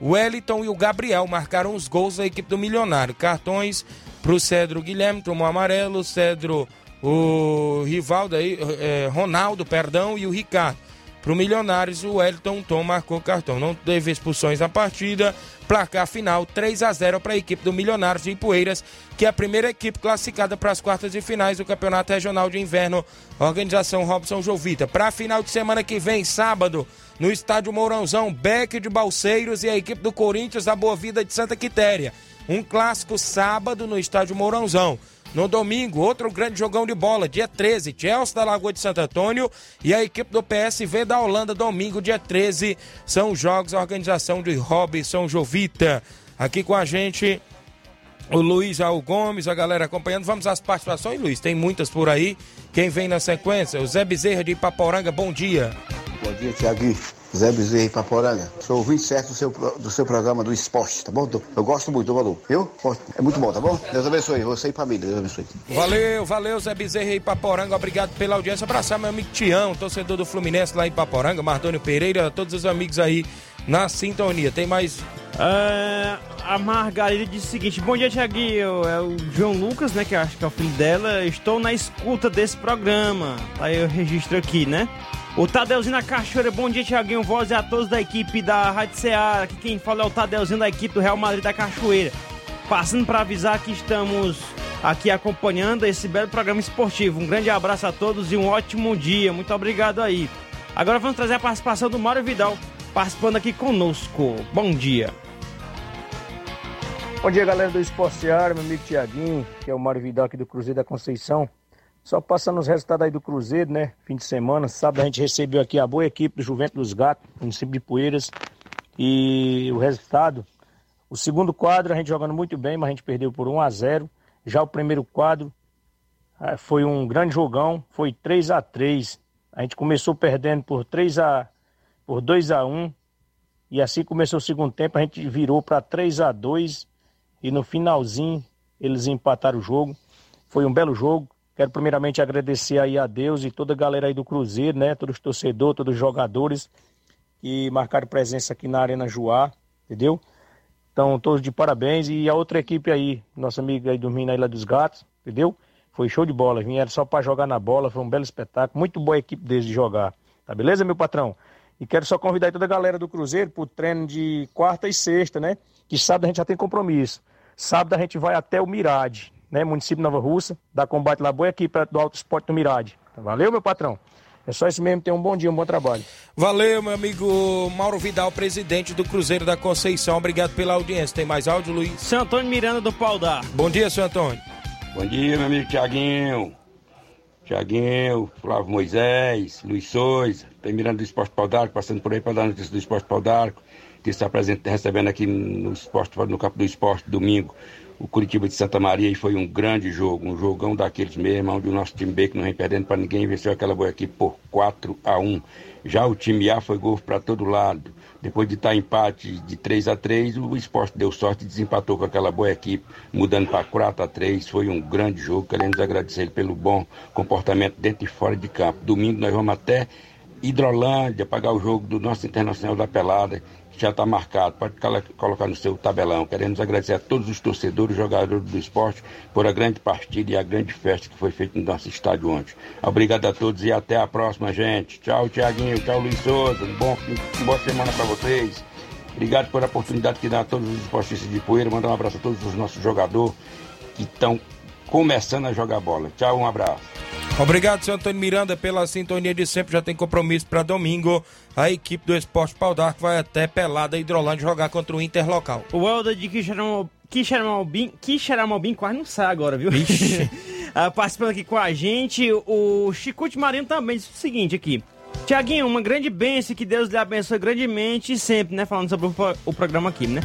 o Wellington e o Gabriel marcaram os gols da equipe do Milionário. Cartões para o Cedro Guilherme, tomou amarelo, Cedro o Rivaldo aí, é, Ronaldo, perdão, e o Ricardo. Para o Milionários, o Wellington Tom marcou cartão. Não teve expulsões na partida. Placar final 3 a 0 para a equipe do Milionários de Ipueiras, que é a primeira equipe classificada para as quartas de finais do Campeonato Regional de Inverno. Organização Robson Jovita. Para a final de semana que vem, sábado, no estádio Mourãozão, Beck de Balseiros e a equipe do Corinthians da Boa Vida de Santa Quitéria. Um clássico sábado no estádio Mourãozão. No domingo, outro grande jogão de bola, dia 13, Chelsea da Lagoa de Santo Antônio e a equipe do PSV da Holanda, domingo, dia 13. São jogos, a organização de Robson Jovita. Aqui com a gente, o Luiz Raul Gomes, a galera acompanhando. Vamos às participações, Luiz, tem muitas por aí. Quem vem na sequência? O Zé Bezerra de Ipaporanga, bom dia. Bom dia, Tiaguinho. Zé Bezerra Paporanga. Sou ouvinte certo do seu, do seu programa do esporte, tá bom? Eu gosto muito, Valor. Eu? Gosto. É muito bom, tá bom? Deus abençoe. Você e família. Deus abençoe. Valeu, valeu, Zé Bezerra e Paporanga. Obrigado pela audiência. Abraçar meu amigo Tião, torcedor do Fluminense lá em Paporanga, Mardônio Pereira, todos os amigos aí na sintonia. Tem mais. É, a Margarida disse o seguinte: Bom dia, Tiaguinho. É o João Lucas, né? Que eu acho que é o filho dela. Estou na escuta desse programa. Aí eu registro aqui, né? O Tadeuzinho da Cachoeira, bom dia, Tiaguinho. Voz e a todos da equipe da Rádio Ceará. Aqui quem fala é o Tadeuzinho da equipe do Real Madrid da Cachoeira. Passando para avisar que estamos aqui acompanhando esse belo programa esportivo. Um grande abraço a todos e um ótimo dia. Muito obrigado aí. Agora vamos trazer a participação do Mário Vidal, participando aqui conosco. Bom dia. Bom dia, galera do Esporte Seara, meu amigo Tiaguinho, que é o Mário Vidal aqui do Cruzeiro da Conceição. Só passando os resultados aí do Cruzeiro, né? Fim de semana, sábado a gente recebeu aqui a boa equipe do Juventus dos Gatos, município de Poeiras. E o resultado, o segundo quadro a gente jogando muito bem, mas a gente perdeu por 1 a 0 Já o primeiro quadro ah, foi um grande jogão, foi 3 a 3 A gente começou perdendo por 3 a por 2 a 1 e assim começou o segundo tempo, a gente virou para 3 a 2 e no finalzinho eles empataram o jogo. Foi um belo jogo. Quero primeiramente agradecer aí a Deus e toda a galera aí do Cruzeiro, né? Todos os torcedores, todos os jogadores que marcaram presença aqui na Arena Joá, entendeu? Então, todos de parabéns. E a outra equipe aí, nossa amiga aí dormindo aí lá dos Gatos, entendeu? Foi show de bola. Vieram só para jogar na bola, foi um belo espetáculo. Muito boa a equipe deles de jogar. Tá beleza, meu patrão? E quero só convidar toda a galera do Cruzeiro pro treino de quarta e sexta, né? Que sábado a gente já tem compromisso. Sábado a gente vai até o Mirade, né? Município de Nova Russa, da Combate lá, boa equipe do Alto Esporte do Mirade. Valeu, meu patrão? É só isso mesmo, tenha um bom dia, um bom trabalho. Valeu, meu amigo Mauro Vidal, presidente do Cruzeiro da Conceição. Obrigado pela audiência. Tem mais áudio, Luiz? Seu Antônio Miranda do Pau d'Ar. Bom dia, seu Antônio. Bom dia, meu amigo Tiaguinho. Tiaguinho, Flávio Moisés, Luiz Souza, tem Miranda do Esporte Pau d'Arco, passando por aí para dar notícia do Esporte Pau d'Arco, que está presente, recebendo aqui no, esporte, no campo do esporte domingo o Curitiba de Santa Maria e foi um grande jogo, um jogão daqueles mesmo, onde o nosso time B, que não vem perdendo para ninguém, venceu aquela boa equipe por 4 a 1 Já o time A foi gol para todo lado. Depois de estar empate de 3 a 3 o esporte deu sorte e desempatou com aquela boa equipe, mudando para 4 a 3 Foi um grande jogo. Queremos agradecer ele pelo bom comportamento dentro e fora de campo. Domingo nós vamos até Hidrolândia pagar o jogo do nosso Internacional da Pelada, já está marcado. Pode colo- colocar no seu tabelão. Queremos agradecer a todos os torcedores, jogadores do esporte, por a grande partida e a grande festa que foi feita no nosso estádio ontem. Obrigado a todos e até a próxima, gente. Tchau, Tiaguinho. Tchau, Luiz Souza. Bom, boa semana para vocês. Obrigado pela oportunidade que dá a todos os esportistas de poeira. Mandar um abraço a todos os nossos jogadores que estão começando a jogar bola. Tchau, um abraço. Obrigado, seu Antônio Miranda, pela sintonia de sempre. Já tem compromisso para domingo. A equipe do Esporte Pau d'Arco vai até Pelada Hidrolândia jogar contra o Interlocal. O Helder de Quixeramobim, Quixeramobim, Quixeramobim quase não sai agora, viu? Ah, Participando aqui com a gente, o Chicute Marinho também disse o seguinte aqui. Tiaguinho, uma grande bênção, que Deus lhe abençoe grandemente sempre, né? Falando sobre o, o programa aqui, né?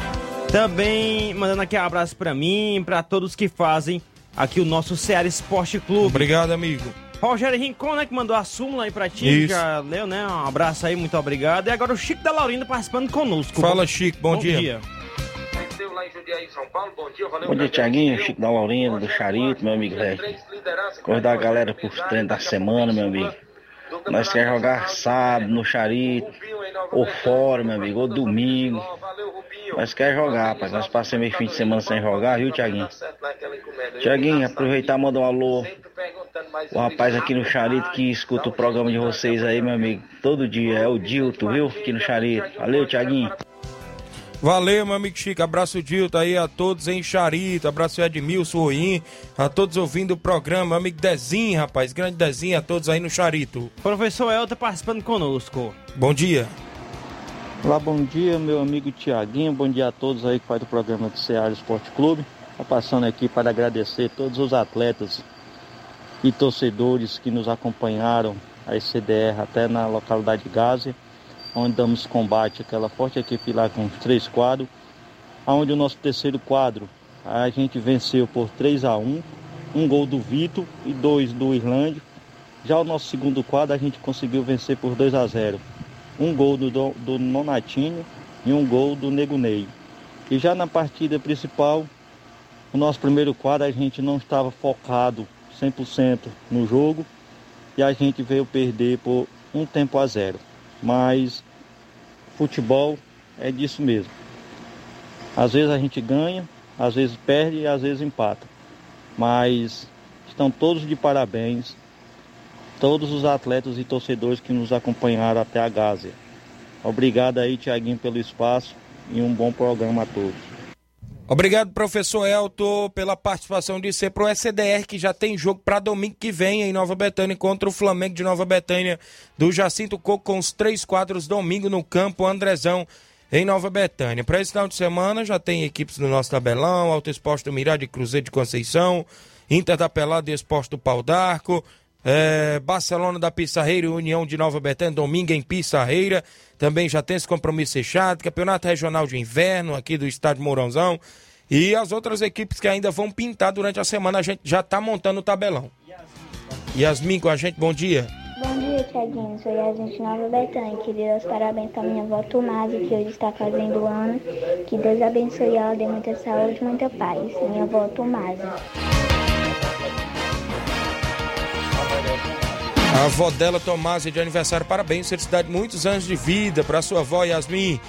Também mandando aqui um abraço pra mim, pra todos que fazem aqui o nosso Ceará Esporte Clube. Obrigado, amigo. Rogério Rincon, né, que mandou a súmula aí pra ti, Isso. já leu, né? Um abraço aí, muito obrigado. E agora o Chico da Laurinda participando conosco. Fala, Chico, bom dia. Bom dia, Tiaguinho, Chico da Laurinda, do Charito, meu amigo velho. Acordar a galera pros treinos da semana, meu amigo. Nós quer jogar sábado no Charito, ou fora, meu amigo, ou domingo. Nós quer jogar, rapaz. Nós passamos meio fim de semana sem jogar, viu, Tiaguinho? Tiaguinho, aproveitar e mandar um alô. O rapaz aqui no Charito que escuta o programa de vocês aí, meu amigo, todo dia. É o Dilto, viu? Aqui no Charito. Valeu, Tiaguinho. Valeu, meu amigo Chico. Abraço, Dilton, aí a todos em Charito. Abraço, Edmilson, Ruim. A todos ouvindo o programa. Meu amigo Dezinho, rapaz. Grande Dezinho, a todos aí no Charito. Professor Elton participando conosco. Bom dia. Olá, bom dia, meu amigo Tiaguinho. Bom dia a todos aí que faz o programa do Ceará Esporte Clube. Tá passando aqui para agradecer todos os atletas e torcedores que nos acompanharam a CDR até na localidade de Gásia, onde damos combate àquela forte equipe lá com três quadros, onde o nosso terceiro quadro a gente venceu por 3 a 1 um gol do Vitor e dois do Irlande. Já o nosso segundo quadro a gente conseguiu vencer por 2 a 0 um gol do, do, e um gol do Nego Ney. E já na partida principal, o nosso primeiro quadro a gente não estava focado 100% no jogo e a gente veio perder por um tempo a zero. Mas futebol é disso mesmo. Às vezes a gente ganha, às vezes perde e às vezes empata. Mas estão todos de parabéns, todos os atletas e torcedores que nos acompanharam até a Gásia. Obrigado aí, Tiaguinho, pelo espaço e um bom programa a todos. Obrigado, professor Elton, pela participação de ser pro SDR, que já tem jogo para domingo que vem em Nova Betânia contra o Flamengo de Nova Betânia do Jacinto Coco com os três quadros domingo no campo Andrezão em Nova Betânia. Para esse final de semana já tem equipes do nosso tabelão, Alto Exposto Mirade, Cruzeiro de Conceição, Inter da Pelada e Exposto do Pau d'Arco, é, Barcelona da Pissarreira e União de Nova Betânia, domingo em Pissarreira. Também já tem esse compromisso fechado. Campeonato Regional de Inverno aqui do Estádio Mourãozão. E as outras equipes que ainda vão pintar durante a semana, a gente já está montando o tabelão. Yasmin com a gente, bom dia. Bom dia, Tiaguinho. Sou Yasmin de Nova Betânia. Queria dar os parabéns para minha avó Tomasa, que hoje está fazendo ano. Que Deus abençoe ela, dê muita saúde muita paz. Minha avó Tomasa. A avó dela, Tomás, é de aniversário. Parabéns, felicidade, muitos anos de vida para sua avó Yasmin.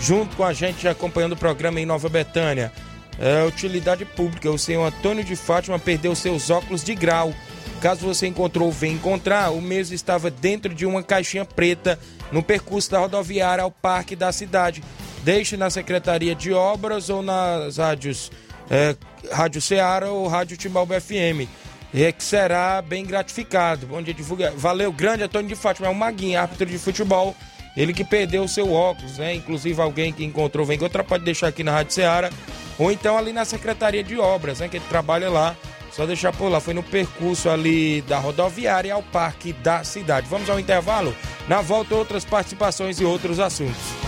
Junto com a gente, acompanhando o programa em Nova Betânia. É, utilidade pública. O senhor Antônio de Fátima perdeu seus óculos de grau. Caso você encontrou ou venha encontrar, o mesmo estava dentro de uma caixinha preta no percurso da rodoviária ao parque da cidade. Deixe na Secretaria de Obras ou nas rádios é, Rádio Ceará ou Rádio Timbalba FM é, que será bem gratificado. Bom dia, divulga. Valeu, grande Antônio de Fátima, é um maguinho, árbitro de futebol. Ele que perdeu o seu óculos, né? Inclusive alguém que encontrou, vem outra pode deixar aqui na Rádio Ceará. Ou então ali na Secretaria de Obras, né? Que ele trabalha lá. Só deixar por lá. Foi no percurso ali da rodoviária ao parque da cidade. Vamos ao intervalo? Na volta, outras participações e outros assuntos.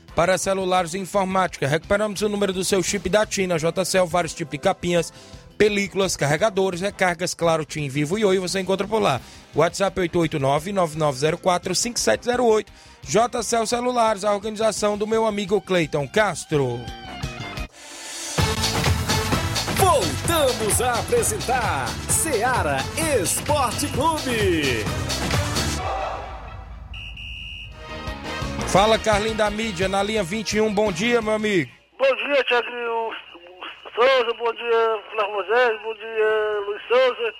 para celulares e informática. Recuperamos o número do seu chip da TIM na JCL, vários tipos de capinhas, películas, carregadores, recargas, claro, TIM Vivo e Oi, você encontra por lá. WhatsApp 889-9904-5708. JCL Celulares, a organização do meu amigo Cleiton Castro. Voltamos a apresentar Seara Esporte Clube. Fala, Carlinho da mídia, na linha 21. Bom dia, meu amigo. Bom dia, Tiaguinho Souza. Bom dia, Flávio Moisés. Bom dia, Luiz Souza.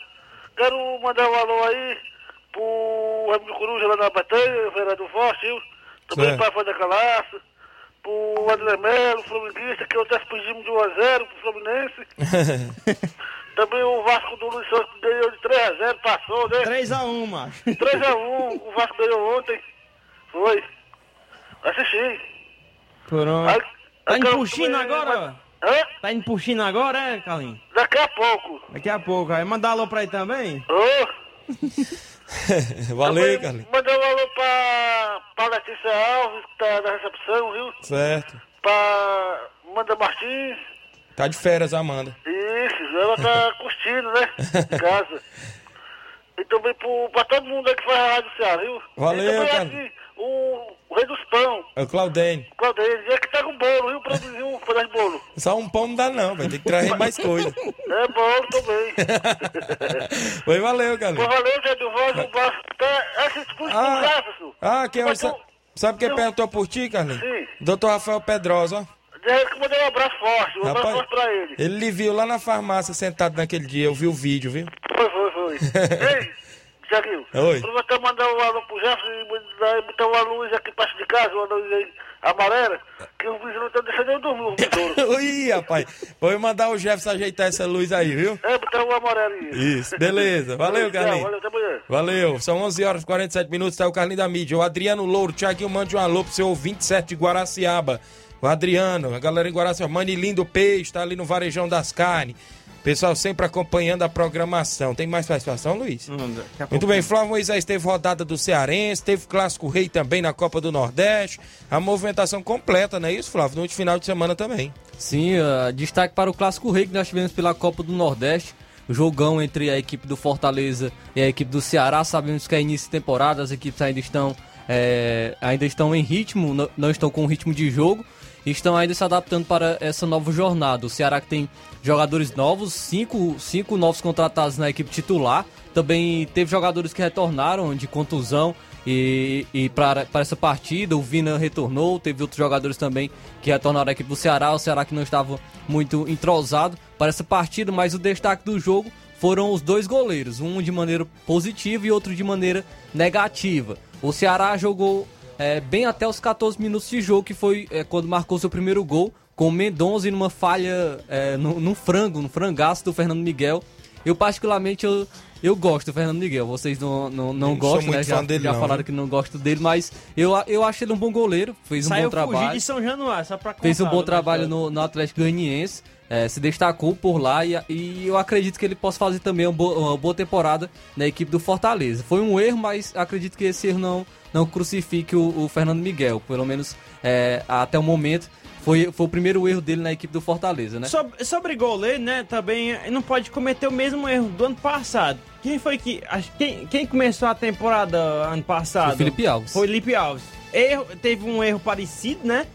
Quero mandar um alô aí pro Ramiro Coruja lá na Batanha, vereador Forte, viu? Também Certo. para Fada Calaço. Pro André Melo, Flamenguista, que eu até pedimos de 1x0 pro Fluminense. Também o Vasco do Luiz Souza ganhou de 3x0, passou, né? 3x1, macho. 3x1, o Vasco ganhou ontem. Foi. Assisti. Pronto. Aí- Tá indo quero pro China comer- agora? Hã? Tá indo pro China agora, é, Carlinhos? Daqui a pouco. Daqui a pouco. Aí mandar alô pra ele também? Ô, Valeu, Carlinhos. mandar um alô pra, pra Letícia Alves, que tá na recepção, viu? Certo. Pra Amanda Martins. Tá de férias, Amanda. Isso, ela tá curtindo, né? Em casa. E também pro, pra todo mundo aí que faz a Rádio Ceará, viu? Valeu, e também cara. aqui, o, o Rei dos Pão, É o Claudênio. Claudênio, é que tá com bolo, viu? Produziu um, um pedaço de bolo. Só um pão não dá não, vai ter que trazer mais coisa. É bolo também. Foi, valeu, Pô, galera. valeu, Zé do Voz, um baixo. Até essa expulsão Ah. Jefferson. Ah, quem é o... Tu- Sabe quem perguntou por ti, Carlinhos? Sim. Doutor Rafael Pedrosa, ó. Diz que mandei um abraço forte, um abraço Rapaz, forte pra ele. ele lhe viu lá na farmácia sentado naquele dia, eu vi o vídeo, viu? Foi, foi, foi. Ei, Tiaguinho. Oi. Aproveitar e mandar um alô pro Jefferson e botar uma luz aqui perto de casa, uma luz aí amarela, que o vizinho não tá deixando eu dormir, o besouro. Ui, rapaz. Vou mandar o Jefferson ajeitar essa luz aí, viu? É, botar um amarelo aí. Isso, beleza. Valeu, Carlinhos. Valeu, até amanhã. Valeu, são 11 horas e 47 minutos, tá o Carlinhos da mídia. O Adriano Louro, Tiaguinho, mande um alô pro seu ouvinte certo de Guaraciaba. O Adriano, a galera em Guaraciaba. Manilindo Peixe, tá ali no Varejão das Carnes. Pessoal sempre acompanhando a programação. Tem mais participação, Luiz? Muito bem, Flávio Moisés teve rodada do Cearense, teve Clássico Rei também na Copa do Nordeste. A movimentação completa, não é isso, Flávio? No último final de semana também. Sim, uh, destaque para o Clássico Rei que nós tivemos pela Copa do Nordeste. Jogão entre a equipe do Fortaleza e a equipe do Ceará. Sabemos que é início de temporada, as equipes ainda estão, é, ainda estão em ritmo, não, não estão com ritmo de jogo. Estão ainda se adaptando para essa nova jornada. O Ceará que tem jogadores novos, cinco, cinco novos contratados na equipe titular. Também teve jogadores que retornaram de contusão e, e para, para essa partida. O Vina retornou, teve outros jogadores também que retornaram à equipe do Ceará. O Ceará que não estava muito entrosado para essa partida, mas o destaque do jogo foram os dois goleiros, um de maneira positiva e outro de maneira negativa. O Ceará jogou é, bem até os 14 minutos de jogo, que foi é, quando marcou seu primeiro gol, com o Mendonça e numa falha, é, num, num frango, num frangaço do Fernando Miguel. Eu, particularmente, eu, eu gosto do Fernando Miguel. Vocês não, não, não gostam, né? Já, dele, já não, falaram né? que não gostam dele, mas eu, eu acho ele um bom goleiro. Fez um Saiu bom trabalho. fugir de São Januário, só pra Fez um contar, bom trabalho no, no Atlético Goianiense, eh, se destacou por lá e, e eu acredito que ele possa fazer também uma boa, uma boa temporada na equipe do Fortaleza. Foi um erro, mas acredito que esse erro não, não crucifique o, o Fernando Miguel, pelo menos eh, até o momento. Foi, foi o primeiro erro dele na equipe do Fortaleza, né? Sobre, sobre goleiro, né, também eh, não pode cometer o mesmo erro do ano passado. Quem foi que. Quem, quem começou a temporada ano passado? Foi o Felipe Alves. Foi Felipe Alves. Erro, teve um erro parecido, né?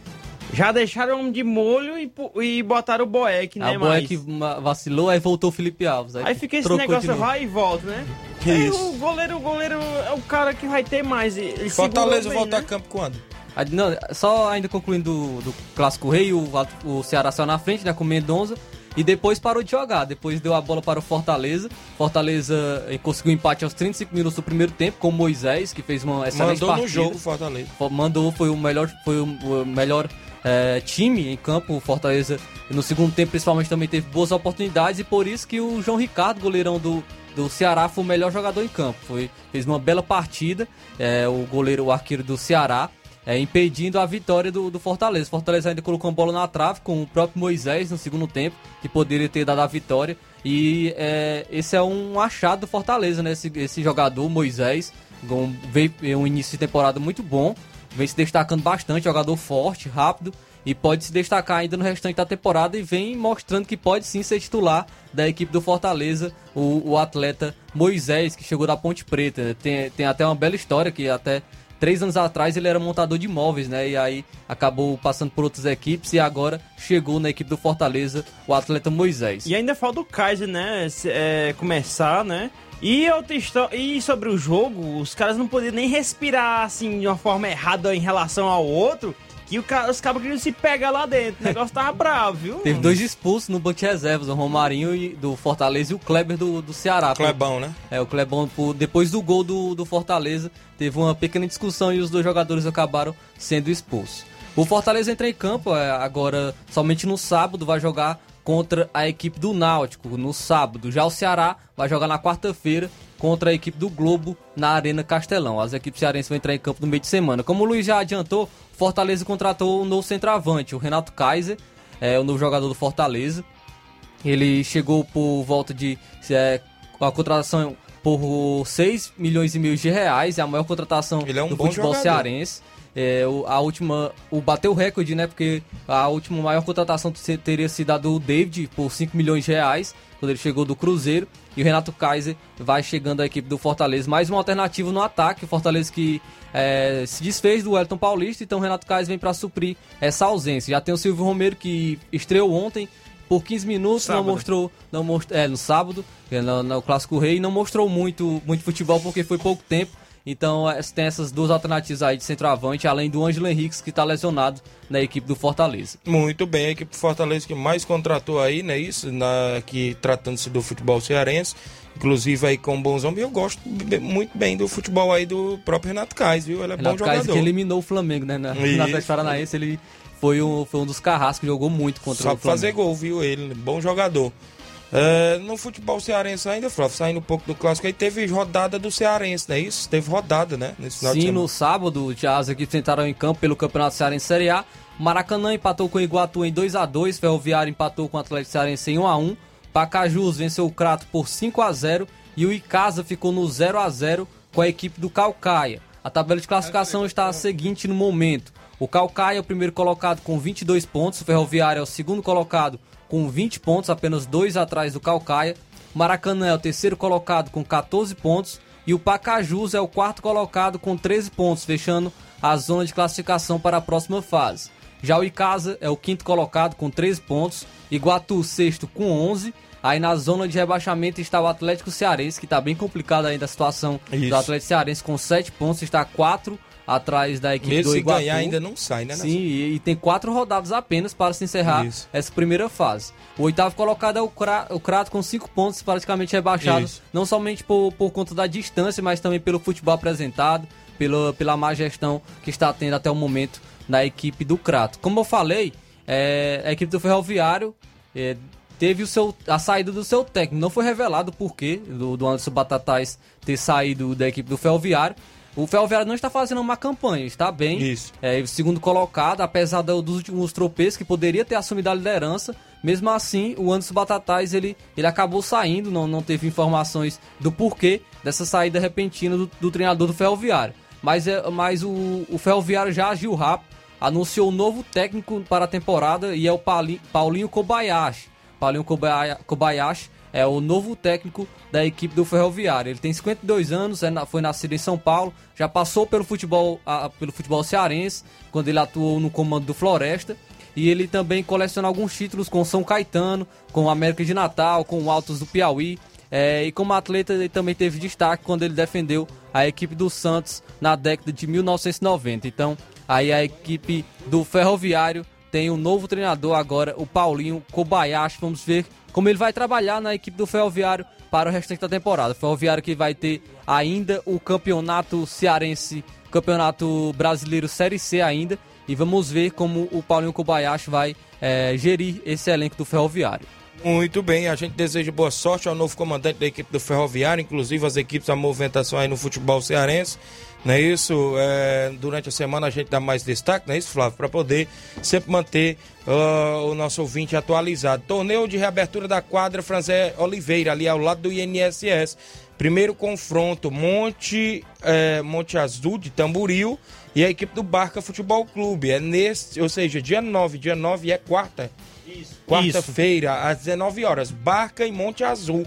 Já deixaram de molho e, e botaram o Boeck, né? a boa mas- que ma- vacilou, aí voltou o Felipe Alves. Aí, Aí fica esse negócio vai e volta, né? Que Aí isso. O goleiro, o goleiro é o cara que vai ter mais. Ele Fortaleza bem, volta né? a campo quando? Ah, não, só ainda concluindo do, do Clássico Rei, o, o Ceará saiu na frente, né, com o Mendonça, e depois parou de jogar. Depois deu a bola para o Fortaleza. Fortaleza eh, conseguiu empate aos 35 minutos do primeiro tempo com o Moisés, que fez uma excelente Mandou partida. no jogo Fortaleza. Fo- Mandou, foi o melhor, foi o, melhor eh, time em campo. O Fortaleza, no segundo tempo, principalmente, também teve boas oportunidades, e por isso que o João Ricardo, goleirão do, do Ceará, foi o melhor jogador em campo. Foi, fez uma bela partida, eh, o goleiro, o arqueiro do Ceará. Eh, impedindo a vitória do, do Fortaleza. Fortaleza ainda colocou uma bola na trave com o próprio Moisés no segundo tempo, que poderia ter dado a vitória. E eh, esse é um achado do Fortaleza, né? Esse, esse jogador, Moisés, com- veio um início de temporada muito bom, vem se destacando bastante, jogador forte, rápido e pode se destacar ainda no restante da temporada e vem mostrando que pode sim ser titular da equipe do Fortaleza, o, o atleta Moisés, que chegou da Ponte Preta. Tem, tem até uma bela história que até três anos atrás ele era montador de imóveis, né? E aí acabou passando por outras equipes e agora chegou na equipe do Fortaleza o atleta Moisés. E ainda falta o Kaiser, né? é, começar, né? E, outra histó- e sobre o jogo, os caras não podiam nem respirar assim de uma forma errada em relação ao outro. Que o ca- os cabos queriam se pegar lá dentro. O negócio tava bravo, viu? Teve dois expulsos no banco de reservas, o Romarinho e- do Fortaleza e o Kleber do, do Ceará. Clebão, né? É, o Clebão, depois do gol do, do Fortaleza, teve uma pequena discussão e os dois jogadores acabaram sendo expulsos. O Fortaleza entra em campo é, agora somente no sábado, vai jogar contra a equipe do Náutico, no sábado. Já o Ceará vai jogar na quarta-feira contra a equipe do Globo na Arena Castelão. As equipes cearenses vão entrar em campo no meio de semana. Como o Luiz já adiantou, Fortaleza contratou um novo centroavante, o Renato Kaiser, é o novo jogador do Fortaleza. Ele chegou por volta de é, a contratação por 6 milhões e meio de reais, é a maior contratação é um do futebol jogador. cearense. É, o, a última. O bateu o recorde, né? Porque a última maior contratação te- teria sido a do David por 5 milhões de reais, quando ele chegou do Cruzeiro. E o Renato Kaiser vai chegando à equipe do Fortaleza. Mais uma alternativa no ataque. O Fortaleza que é, se desfez do Wellington Paulista, então o Renato Kaiser vem para suprir essa ausência. Já tem o Silvio Romero que estreou ontem por 15 minutos, Sábado. não mostrou, não mostrou, é, no sábado, é, no, no Clássico Rei, não mostrou muito, muito futebol porque foi pouco tempo. Então é, tem essas duas alternativas aí de centroavante, além do Ângelo Henriques que está lesionado na equipe do Fortaleza. Muito bem, a equipe do Fortaleza que mais contratou aí, né? Isso, na, que tratando-se do futebol cearense, inclusive aí com o Bonzão, e eu gosto muito bem do futebol aí do próprio Renato Kais, viu? Ele é Renato bom jogador. que eliminou o Flamengo, né? Na, na Isso. Atlético Paranaense, ele foi um, foi um dos carrascos que jogou muito contra Sabe o Flamengo. fazer gol, viu? Ele, bom jogador. É, no futebol cearense ainda, Flávio, saindo um pouco do clássico aí, teve rodada do cearense, não é isso? Teve rodada, né? Sim, no sábado, já as equipes entraram em campo pelo Campeonato Cearense Série A. Maracanã empatou com o Iguatu em 2 a 2 Ferroviário empatou com o Atlético Cearense em 1 a 1 Pacajus venceu o Crato por 5 a 0 e o Icasa ficou no 0 a 0 com a equipe do Calcaia. A tabela de classificação está a seguinte no momento. O Calcaia é o primeiro colocado com 22 pontos, o Ferroviário é o segundo colocado com 20 pontos, apenas dois atrás do Calcaia. Maracanã é o terceiro colocado com 14 pontos e o Pacajus é o quarto colocado com 13 pontos, fechando a zona de classificação para a próxima fase. Já o Icasa é o quinto colocado com 13 pontos, Iguatu sexto com 11. Aí na zona de rebaixamento está o Atlético Cearense, que está bem complicada ainda a situação Isso. do Atlético Cearense com 7 pontos, está 4 atrás da equipe Mesmo do Iguatu. ganhar, ainda não sai, né, Sim, e, e tem quatro rodadas apenas para se encerrar Isso. essa primeira fase. O oitavo colocado é o, Cra o Crato com cinco pontos, praticamente rebaixado, Isso. não somente por, por conta da distância, mas também pelo futebol apresentado, pela, pela má gestão que está tendo até o momento na equipe do Crato. Como eu falei, é, a equipe do Ferroviário é, teve o seu, a saída do seu técnico. Não foi revelado o porquê do, do Anderson Batatais ter saído da equipe do Ferroviário. O Ferroviário não está fazendo uma campanha, está bem. Isso. É, o segundo colocado, apesar do- dos últimos tropeços, que poderia ter assumido a liderança. Mesmo assim, o Anderson Batatais ele, ele acabou saindo, não, não teve informações do porquê dessa saída repentina do, do treinador do Ferroviário. Mas, é, mas o, o Ferroviário já agiu rápido, anunciou um novo técnico para a temporada e é o Pauli- Paulinho Kobayashi. Paulinho Kobaya- Kobayashi é o novo técnico da equipe do Ferroviário. Ele tem 52 anos, é foi nascido em São Paulo, já passou pelo futebol, ah, pelo futebol cearense, quando ele atuou no comando do Floresta. E ele também coleciona alguns títulos com São Caetano, com América de Natal, com o Altos do Piauí. É, e como atleta, ele também teve destaque quando ele defendeu a equipe do Santos na década de 1990. Então, aí a equipe do Ferroviário tem um novo treinador agora, o Paulinho Kobayashi. Vamos ver como ele vai trabalhar na equipe do Ferroviário para o restante da temporada. O Ferroviário que vai ter ainda o campeonato cearense, campeonato brasileiro Série C ainda. E vamos ver como o Paulinho Kobayashi vai eh, gerir esse elenco do Ferroviário. Muito bem, a gente deseja boa sorte ao novo comandante da equipe do Ferroviário, inclusive as equipes, a movimentação aí no futebol cearense. Não é isso? É, durante a semana a gente dá mais destaque, não é isso, Flávio? Para poder sempre manter ah, o nosso ouvinte atualizado. Torneio de reabertura da quadra Franzé Oliveira, ali ao lado do INSS. Primeiro confronto, Monte, é, Monte Azul de Tamboril e a equipe do Barca Futebol Clube. É nesse, ou seja, dia 9, dia 9 é quarta. Quarta-feira, às 19 horas. Barca e Monte Azul.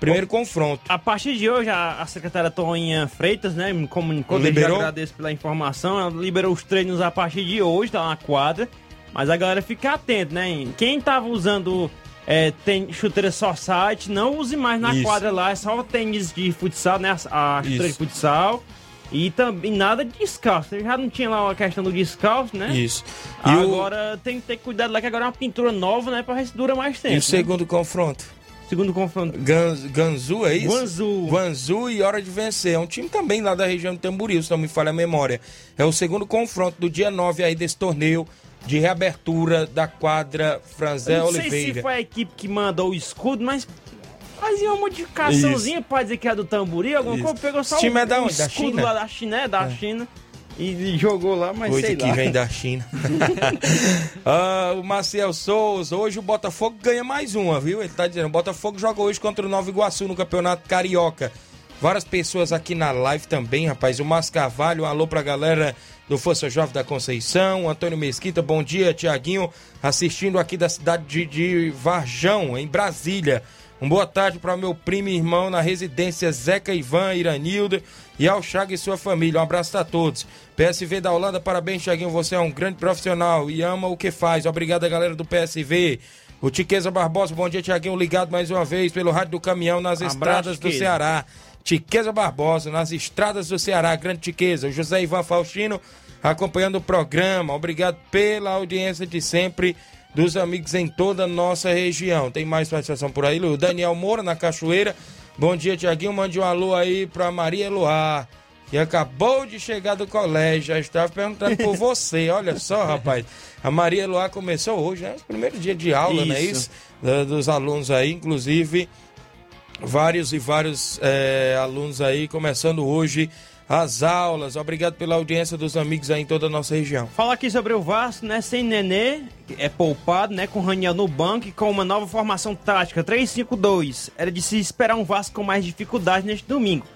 Primeiro confronto. A partir de hoje, a, a secretária Toninha Freitas, né, me comunicou, Liberou? agradeço pela informação, ela liberou os treinos a partir de hoje, tá na quadra, mas a galera fica atento, né, quem tava usando é, tem chuteira só site, não use mais na Isso. quadra lá, é só tênis de futsal, né, a, a chuteira Isso. de futsal, e também nada de descalço, já não tinha lá a questão do descalço, né? Isso. E o- agora tem que ter cuidado lá, que agora é uma pintura nova, né, pra ver se dura mais tempo. E o né? segundo confronto? Segundo confronto. Ganzu, é isso? Guanzu. Guanzu e Hora de Vencer. É um time também lá da região de Tamboril, se não me falha a memória. É o segundo confronto do dia 9 aí desse torneio de reabertura da quadra Franzé Eu não sei Oliveira. se foi a equipe que mandou o escudo, mas fazia uma modificaçãozinha pra dizer que é do Tamburi, alguma Isso. coisa, pegou só Esse time o, é da o onde? Da escudo China? lá da China, é da China, e jogou lá, mas Coisa sei que lá. vem da China. Ah, o Maciel Souza, hoje o Botafogo ganha mais uma, viu? Ele tá dizendo, o Botafogo joga hoje contra o Nova Iguaçu no Campeonato Carioca. Várias pessoas aqui na live também, rapaz. O Márcio Carvalho, um alô pra galera do Força Jovem da Conceição. O Antônio Mesquita, bom dia, Tiaguinho, assistindo aqui da cidade de, de Varjão, em Brasília. Um boa tarde para meu primo e irmão na residência Zeca Ivan Iranildo e ao Chaga e sua família. Um abraço a todos. PSV da Holanda, parabéns, Thiaguinho. Você é um grande profissional e ama o que faz. Obrigado, galera do PSV. O Tiqueza Barbosa, bom dia, Tiaguinho. Ligado mais uma vez pelo Rádio do Caminhão nas Abraço, estradas do. Ceará. Tiqueza Barbosa, nas estradas do Ceará, grande Tiqueza. O José Ivan Faustino acompanhando o programa. Obrigado pela audiência de sempre dos amigos em toda a nossa região. Tem mais participação por aí, Lu? Daniel Moura, na Cachoeira. Bom dia, Tiaguinho. Mande um alô aí pra Maria Luar, que acabou de chegar do colégio. Já estava perguntando por você. Olha só, rapaz. A Maria Luar começou hoje, né? Primeiro dia de aula, não é Isso. isso? Dos alunos aí, inclusive vários e vários é, alunos aí começando hoje as aulas. Obrigado pela audiência dos amigos aí em toda a nossa região. Falar aqui sobre o Vasco, né? Sem Nenê, é poupado, né? Com Raniel no banco e com uma nova formação tática, 3-5-2. Era de se esperar um Vasco com mais dificuldade neste domingo,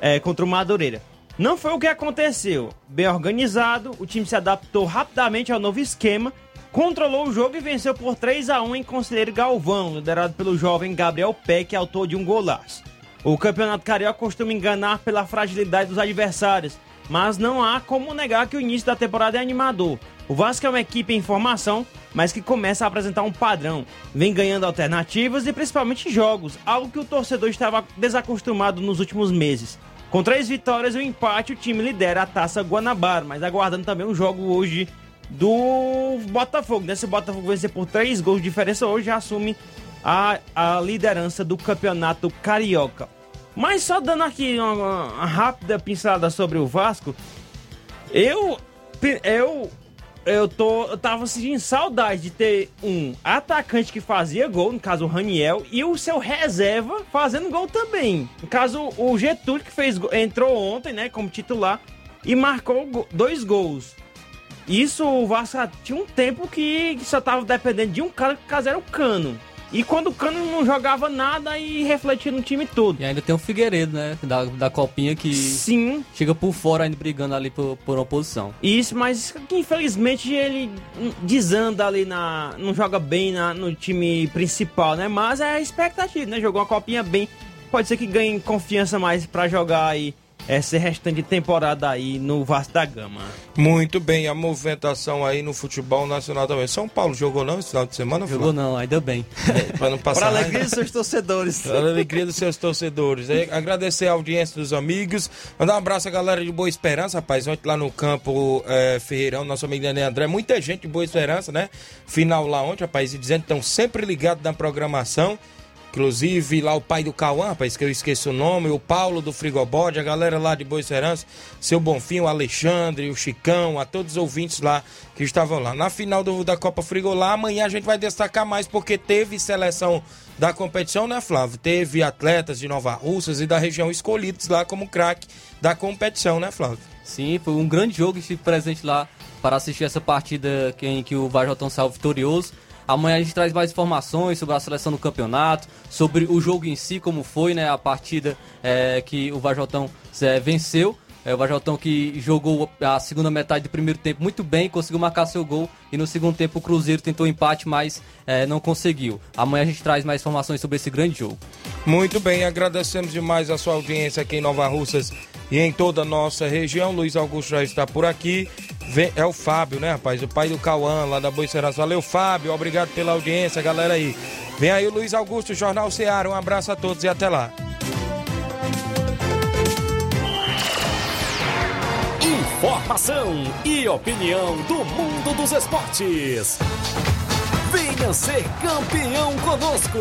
é, contra o Madureira. Não foi o que aconteceu. Bem organizado, o time se adaptou rapidamente ao novo esquema, controlou o jogo e venceu por 3 a 1 em Conselheiro Galvão, liderado pelo jovem Gabriel Peck, autor de um golaço. O Campeonato Carioca costuma enganar pela fragilidade dos adversários, mas não há como negar que o início da temporada é animador. O Vasco é uma equipe em formação, mas que começa a apresentar um padrão. Vem ganhando alternativas e principalmente jogos, algo que o torcedor estava desacostumado nos últimos meses. Com três vitórias e um empate, o time lidera a taça Guanabara, mas aguardando também um jogo hoje do Botafogo. Né? Se o Botafogo vencer por três gols de diferença hoje, já assume a, a liderança do campeonato carioca. Mas só dando aqui uma, uma rápida pincelada sobre o Vasco, eu eu eu tô eu tava sentindo saudade de ter um atacante que fazia gol, no caso o Raniel, e o seu reserva fazendo gol também. No caso o Getúlio que fez entrou ontem, né, como titular e marcou dois gols. Isso o Vasco tinha um tempo que, que só tava dependendo de um cara que caso era o Cano. E quando o Cano não jogava nada e refletia no time todo. E ainda tem o Figueiredo, né? Da, da copinha que Sim. chega por fora ainda brigando ali por, por uma posição. Isso, mas que infelizmente ele desanda ali na. não joga bem na- no time principal, né? Mas é a expectativa, né? Jogou uma copinha bem. Pode ser que ganhe confiança mais pra jogar aí essa restante de temporada aí no Vasco da Gama. Muito bem, a movimentação aí no futebol nacional também. São Paulo jogou não esse final de semana? Jogou não, ainda bem. Para não passar Pra raiva. alegria dos seus torcedores. Para alegria dos seus torcedores. É, agradecer a audiência dos amigos. Mandar um abraço à galera de Boa Esperança, rapaz. Ontem lá no campo é, Ferreirão, nosso amigo Nenê André. Muita gente de Boa Esperança, né? Final lá ontem, rapaz. E dizendo que estão sempre ligados na programação. Inclusive lá o pai do Cauã, rapaz, que eu esqueci o nome, o Paulo do Frigobode, a galera lá de Boa Esperança, seu Bonfim, o Alexandre, o Chicão, a todos os ouvintes lá que estavam lá. Na final do- da Copa Frigolá, amanhã a gente vai destacar mais porque teve seleção da competição, né, Flávio? Teve atletas de Nova Russas e da região escolhidos lá como craque da competição, né, Flávio? Sim, foi um grande jogo estive presente lá para assistir essa partida em que o Vajotão saiu vitorioso. Amanhã a gente traz mais informações sobre a seleção do campeonato, sobre o jogo em si, como foi, né? A partida é, que o Vajotão é, venceu. É, o Vajotão que jogou a segunda metade do primeiro tempo muito bem, conseguiu marcar seu gol. E no segundo tempo o Cruzeiro tentou empate, mas é, não conseguiu. Amanhã a gente traz mais informações sobre esse grande jogo. Muito bem, agradecemos demais a sua audiência aqui em Nova Russas e em toda a nossa região. Luiz Augusto já está por aqui. Vem- é o Fábio, né, rapaz? O pai do Cauã, lá da Boicerança. Valeu, Fábio. Obrigado pela audiência, galera aí. Vem aí o Luiz Augusto, Jornal Ceará. Um abraço a todos e até lá. Informação e opinião do mundo dos esportes. Venha ser campeão conosco.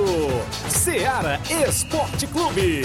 Seara Esporte Clube.